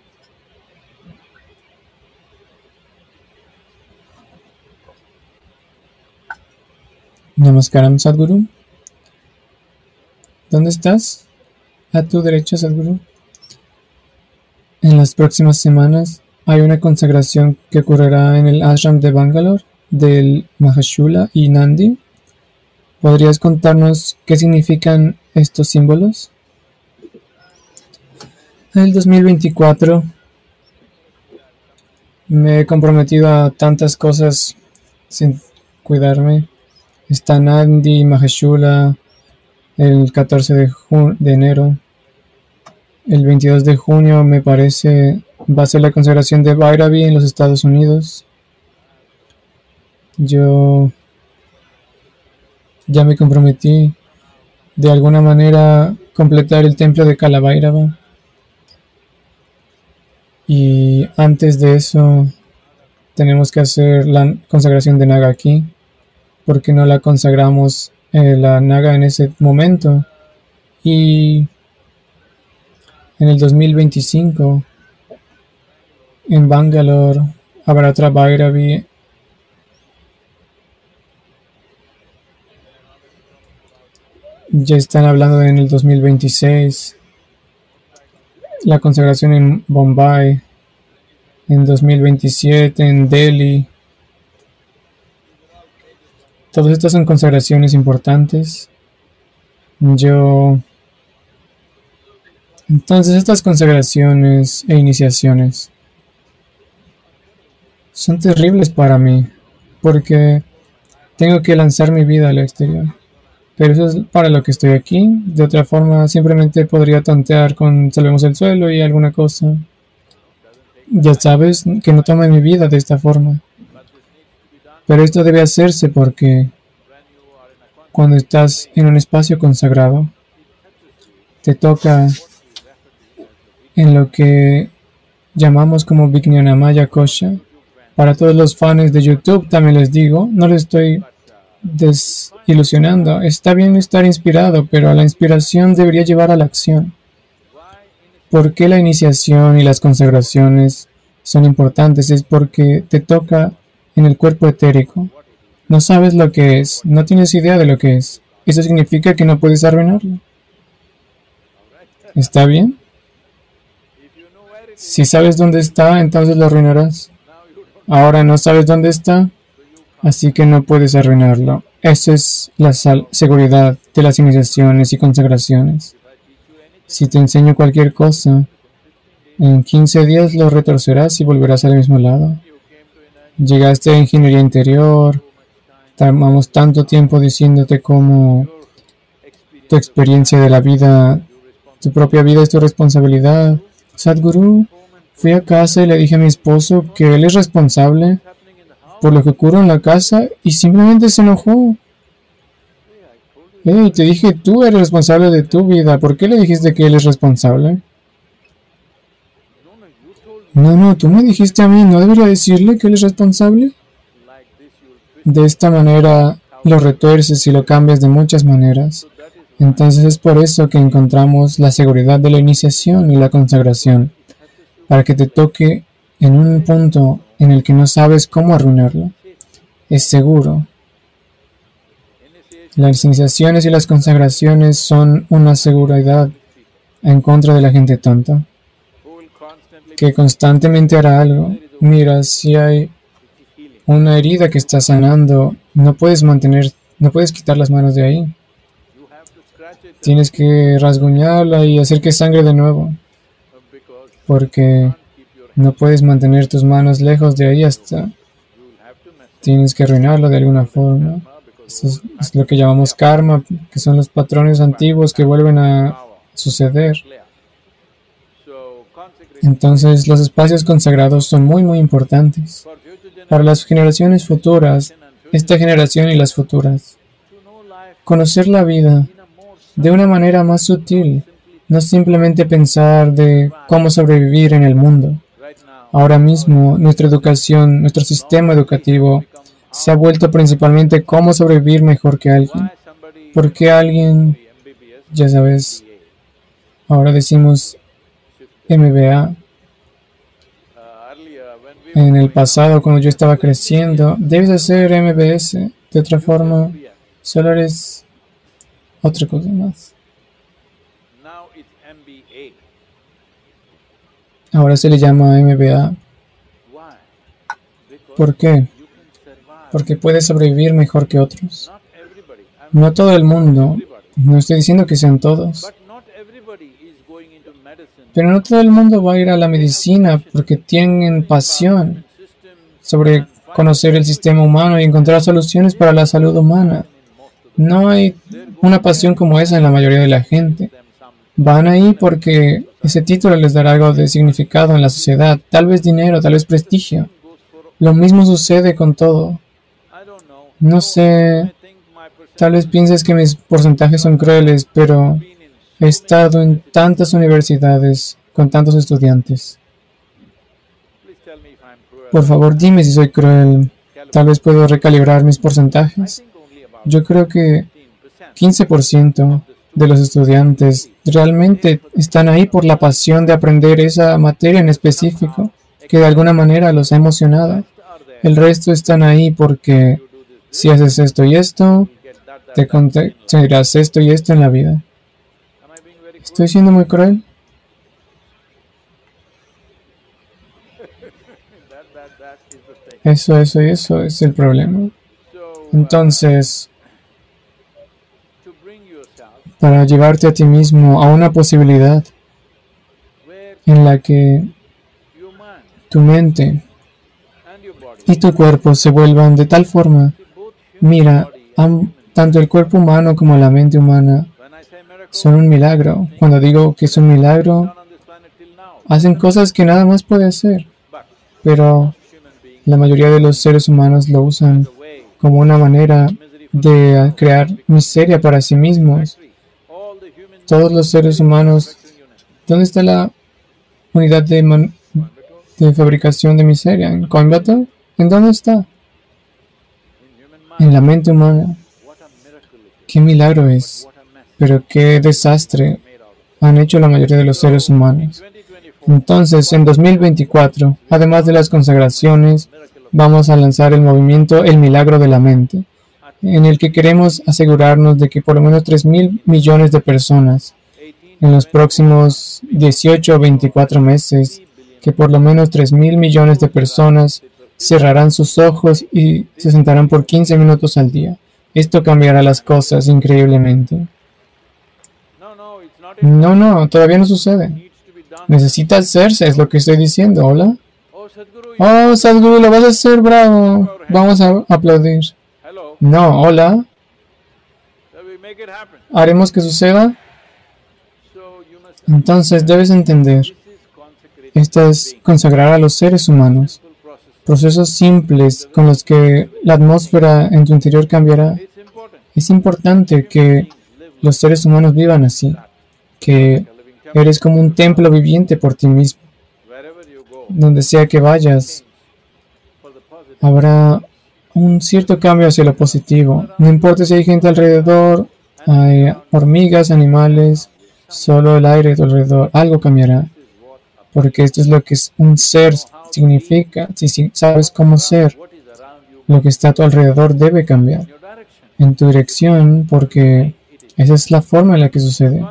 Namaskaram Sadhguru. ¿Dónde estás? A tu derecha, Sadhguru. En las próximas semanas hay una consagración que ocurrirá en el ashram de Bangalore del Mahashula y Nandi. ¿Podrías contarnos qué significan estos símbolos? En el 2024 me he comprometido a tantas cosas sin cuidarme Está Nandi Maheshula el 14 de, de enero. El 22 de junio me parece va a ser la consagración de Bhairavi en los Estados Unidos. Yo ya me comprometí de alguna manera completar el templo de Kalabhairava. Y antes de eso tenemos que hacer la consagración de Naga aquí. Porque no la consagramos eh, la Naga en ese momento? Y en el 2025 en Bangalore habrá otra ya están hablando de en el 2026 la consagración en Bombay en 2027 en Delhi Todas estas son consagraciones importantes. Yo... Entonces estas consagraciones e iniciaciones son terribles para mí porque tengo que lanzar mi vida al exterior. Pero eso es para lo que estoy aquí. De otra forma, simplemente podría tontear con salvemos el suelo y alguna cosa. Ya sabes que no tome mi vida de esta forma. Pero esto debe hacerse porque cuando estás en un espacio consagrado, te toca en lo que llamamos como Vijnanamaya Kosha. Para todos los fans de YouTube también les digo, no les estoy desilusionando. Está bien estar inspirado, pero la inspiración debería llevar a la acción. ¿Por qué la iniciación y las consagraciones son importantes? Es porque te toca en el cuerpo etérico. No sabes lo que es, no tienes idea de lo que es. Eso significa que no puedes arruinarlo. ¿Está bien? Si sabes dónde está, entonces lo arruinarás. Ahora no sabes dónde está, así que no puedes arruinarlo. Esa es la seguridad de las iniciaciones y consagraciones. Si te enseño cualquier cosa, en 15 días lo retorcerás y volverás al mismo lado. Llegaste a ingeniería interior, tomamos tanto tiempo diciéndote cómo tu experiencia de la vida, tu propia vida es tu responsabilidad. Sadhguru, fui a casa y le dije a mi esposo que él es responsable por lo que ocurre en la casa y simplemente se enojó. Te dije tú eres responsable de tu vida. ¿Por qué le dijiste que él es responsable? No, no, tú me dijiste a mí, ¿no debería decirle que él es responsable? De esta manera lo retuerces y lo cambias de muchas maneras. Entonces es por eso que encontramos la seguridad de la iniciación y la consagración, para que te toque en un punto en el que no sabes cómo arruinarlo. Es seguro. Las iniciaciones y las consagraciones son una seguridad en contra de la gente tonta que constantemente hará algo Mira, si hay una herida que está sanando, no puedes mantener, no puedes quitar las manos de ahí. Tienes que rasguñarla y hacer que sangre de nuevo. Porque no puedes mantener tus manos lejos de ahí hasta... Tienes que arruinarlo de alguna forma. Eso es, lo que llamamos karma, que son los patrones antiguos que vuelven a suceder. Entonces los espacios consagrados son muy muy importantes para las generaciones futuras, esta generación y las futuras. Conocer la vida de una manera más sutil, no simplemente pensar de cómo sobrevivir en el mundo. Ahora mismo nuestra educación, nuestro sistema educativo se ha vuelto principalmente cómo sobrevivir mejor que alguien. Porque alguien, ya sabes, ahora decimos MBA. En el pasado, cuando yo estaba creciendo, debes hacer MBS. De otra forma, solo eres otra cosa más. Ahora se le llama MBA. ¿Por qué? Porque puedes sobrevivir mejor que otros. No todo el mundo, no estoy diciendo que sean todos, pero no todo el mundo va a ir a la medicina porque tienen pasión sobre conocer el sistema humano y encontrar soluciones para la salud humana. No hay una pasión como esa en la mayoría de la gente. Van ahí porque ese título les dará algo de significado en la sociedad, tal vez dinero, tal vez prestigio. Lo mismo sucede con todo. No sé, tal vez pienses que mis porcentajes son crueles, pero He estado en tantas universidades con tantos estudiantes. Por favor, dime si soy cruel. Tal vez puedo recalibrar mis porcentajes. Yo creo que 15% de los estudiantes realmente están ahí por la pasión de aprender esa materia en específico, que de alguna manera los ha emocionado. El resto están ahí porque si haces esto y esto, te conseguirás esto y esto en la vida. ¿Estoy siendo muy cruel? Eso, eso y eso es el problema. Entonces, para llevarte a ti mismo a una posibilidad en la que tu mente y tu cuerpo se vuelvan de tal forma, mira, tanto el cuerpo humano como la mente humana son un milagro. Cuando digo que es un milagro, hacen cosas que nada más puede hacer. Pero la mayoría de los seres humanos lo usan como una manera de crear miseria para sí mismos. Todos los seres humanos, ¿dónde está la unidad de, fabricación de miseria? ¿En Coimbatore? ¿En dónde está? En la mente humana. ¿Qué milagro es? Pero qué desastre han hecho la mayoría de los seres humanos. Entonces, en 2024, además de las consagraciones, vamos a lanzar el movimiento El Milagro de la Mente, en el que queremos asegurarnos de que por lo menos 3 mil millones de personas en los próximos 18 o 24 meses, que por lo menos 3 mil millones de personas cerrarán sus ojos y se sentarán por 15 minutos al día. Esto cambiará las cosas increíblemente. No, no, todavía no sucede. Necesita hacerse, es lo que estoy diciendo. Hola. Oh, Sadhguru, lo vas a hacer, bravo. Vamos a aplaudir. No, hola. ¿Haremos que suceda? Entonces debes entender. Esto es consagrar a los seres humanos. Procesos simples con los que la atmósfera en tu interior cambiará. Es importante que los seres humanos vivan así que eres como un templo viviente por ti mismo. Donde sea que vayas, habrá un cierto cambio hacia lo positivo. No importa si hay gente alrededor, hay hormigas, animales, solo el aire a tu alrededor, algo cambiará. Porque esto es lo que un ser significa. Si sabes cómo ser, lo que está a tu alrededor debe cambiar en tu dirección porque esa es la forma en la que sucede.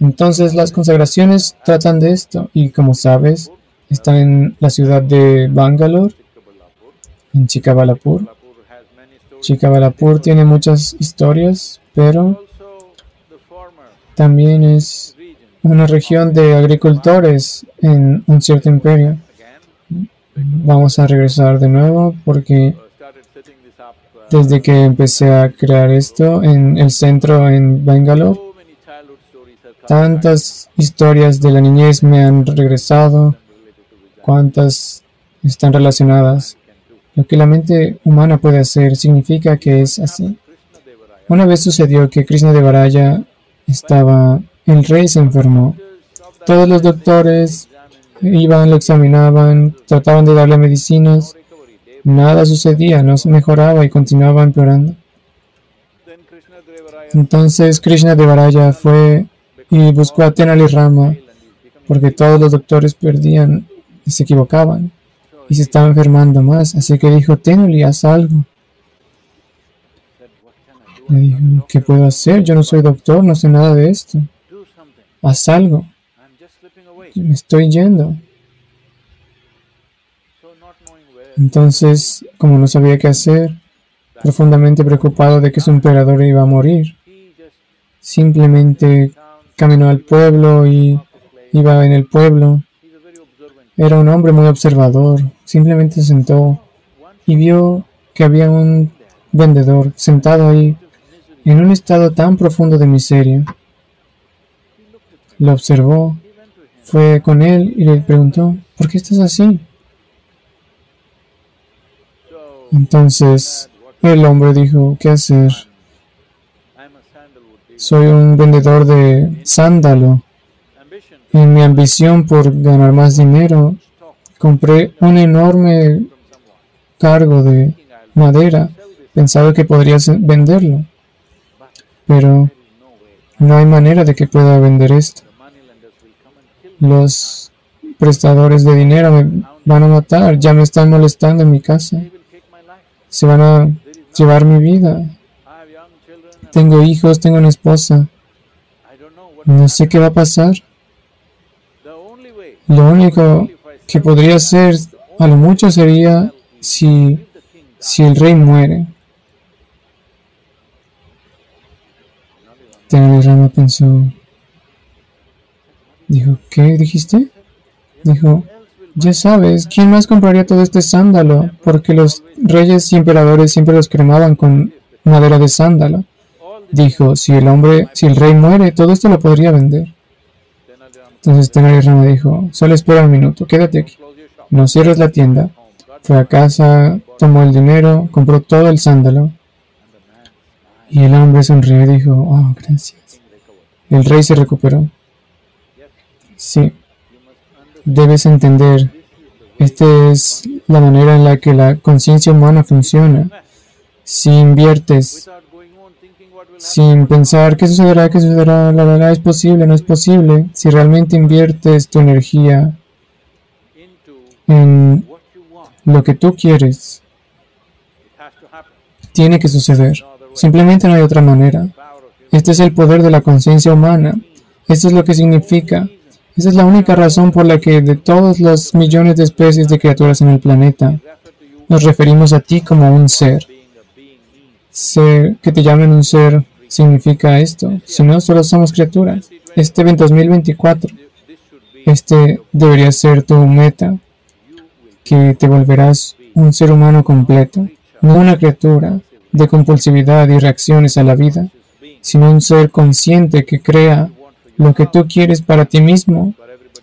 Entonces las consagraciones tratan de esto y como sabes, está en la ciudad de Bangalore, en Chikabalapur. Chikabalapur tiene muchas historias, pero también es una región de agricultores en un cierto imperio. Vamos a regresar de nuevo porque desde que empecé a crear esto en el centro en Bangalore, tantas historias de la niñez me han regresado, cuántas están relacionadas. Lo que la mente humana puede hacer significa que es así. Una vez sucedió que Krishna de Varaya estaba, el rey se enfermó. Todos los doctores iban, lo examinaban, trataban de darle medicinas. Nada sucedía, no se mejoraba y continuaba empeorando. Entonces Krishna de Varaya fue y buscó a Tenali Rama porque todos los doctores perdían y se equivocaban y se estaba enfermando más. Así que dijo, Tenali, haz algo. Le dijo, ¿qué puedo hacer? Yo no soy doctor, no sé nada de esto. Haz algo. Me estoy yendo. Entonces, como no sabía qué hacer, profundamente preocupado de que su emperador iba a morir, simplemente caminó al pueblo y iba en el pueblo. Era un hombre muy observador. Simplemente se sentó y vio que había un vendedor sentado ahí en un estado tan profundo de miseria. Lo observó, fue con él y le preguntó, ¿por qué estás así? Entonces el hombre dijo, ¿qué hacer? Soy un vendedor de sándalo. En mi ambición por ganar más dinero, compré un enorme cargo de madera. Pensaba que podría venderlo. Pero no hay manera de que pueda vender esto. Los prestadores de dinero me van a matar. Ya me están molestando en mi casa. Se van a llevar mi vida. Tengo hijos, tengo una esposa. No sé qué va a pasar. Lo único que podría ser, a lo mucho, sería si, si el rey muere. Rama pensó. Dijo, ¿qué dijiste? Dijo, ya sabes, ¿quién más compraría todo este sándalo? Porque los reyes y emperadores siempre los cremaban con madera de sándalo. Dijo, si el hombre, si el rey muere, todo esto lo podría vender. Entonces Tenari dijo, solo espera un minuto, quédate aquí. No cierres la tienda. Fue a casa, tomó el dinero, compró todo el sándalo. Y el hombre sonrió y dijo, oh, gracias. El rey se recuperó. Sí, debes entender, esta es la manera en la que la conciencia humana funciona. Si inviertes sin pensar qué sucederá, qué sucederá, la verdad es posible, no es posible, si realmente inviertes tu energía en lo que tú quieres, tiene que suceder. Simplemente no hay otra manera. Este es el poder de la conciencia humana. Esto es lo que significa. Esa es la única razón por la que de todos los millones de especies de criaturas en el planeta, nos referimos a ti como un ser. Ser, que te llamen un ser, significa esto. Si no, solo somos criaturas. Este 2024, este debería ser tu meta, que te volverás un ser humano completo, no una criatura, de compulsividad y reacciones a la vida, sino un ser consciente que crea lo que tú quieres para ti mismo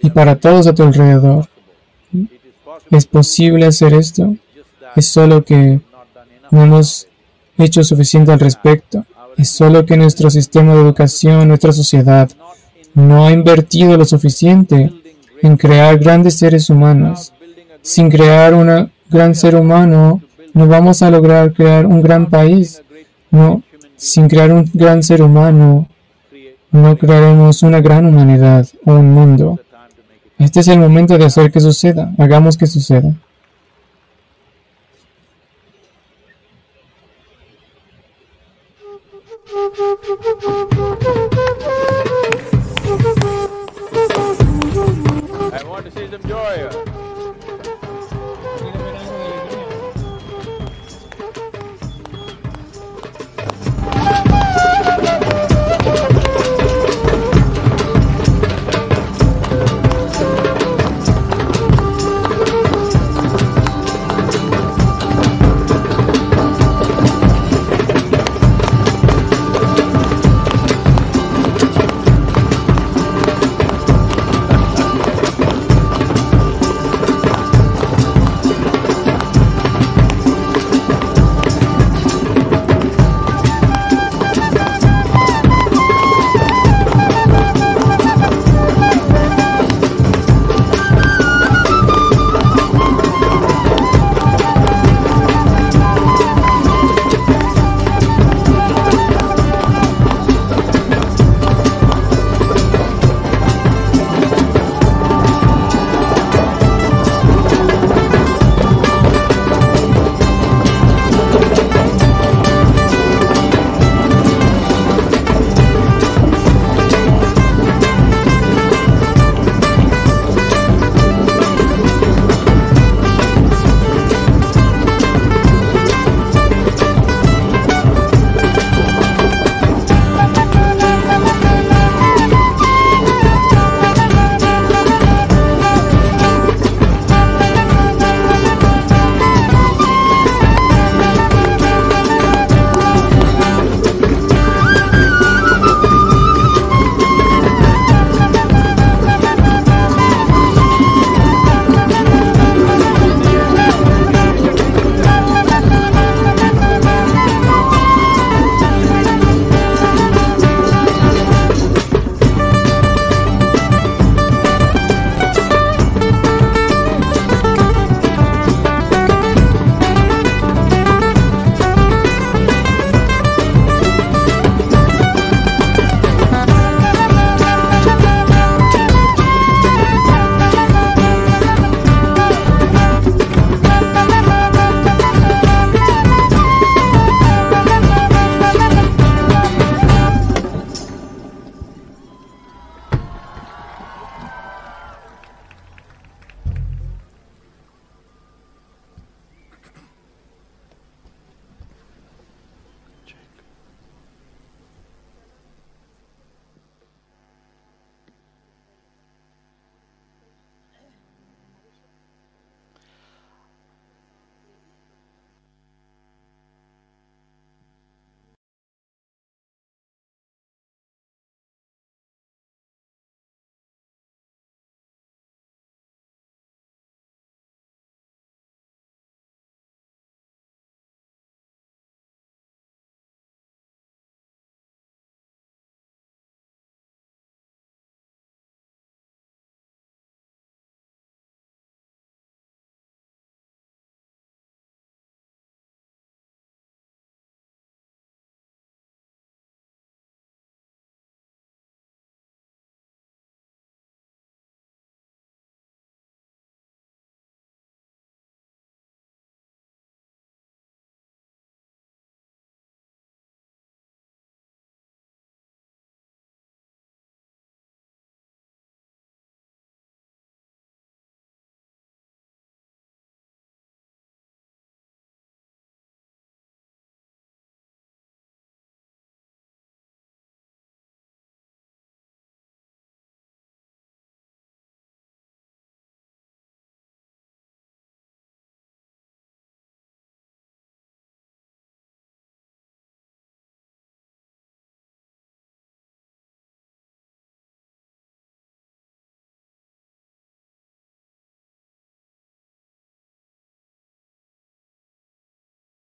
y para todos a tu alrededor. ¿Es posible hacer esto? Es solo que no hemos hecho suficiente al respecto. Es solo que nuestro sistema de educación, nuestra sociedad, no ha invertido lo suficiente en crear grandes seres humanos. Sin crear un gran ser humano, no vamos a lograr crear un gran país. No, sin crear un gran ser humano, no crearemos una gran humanidad o un mundo. Este es el momento de hacer que suceda. Hagamos que suceda. Woo-woo-woo! *laughs*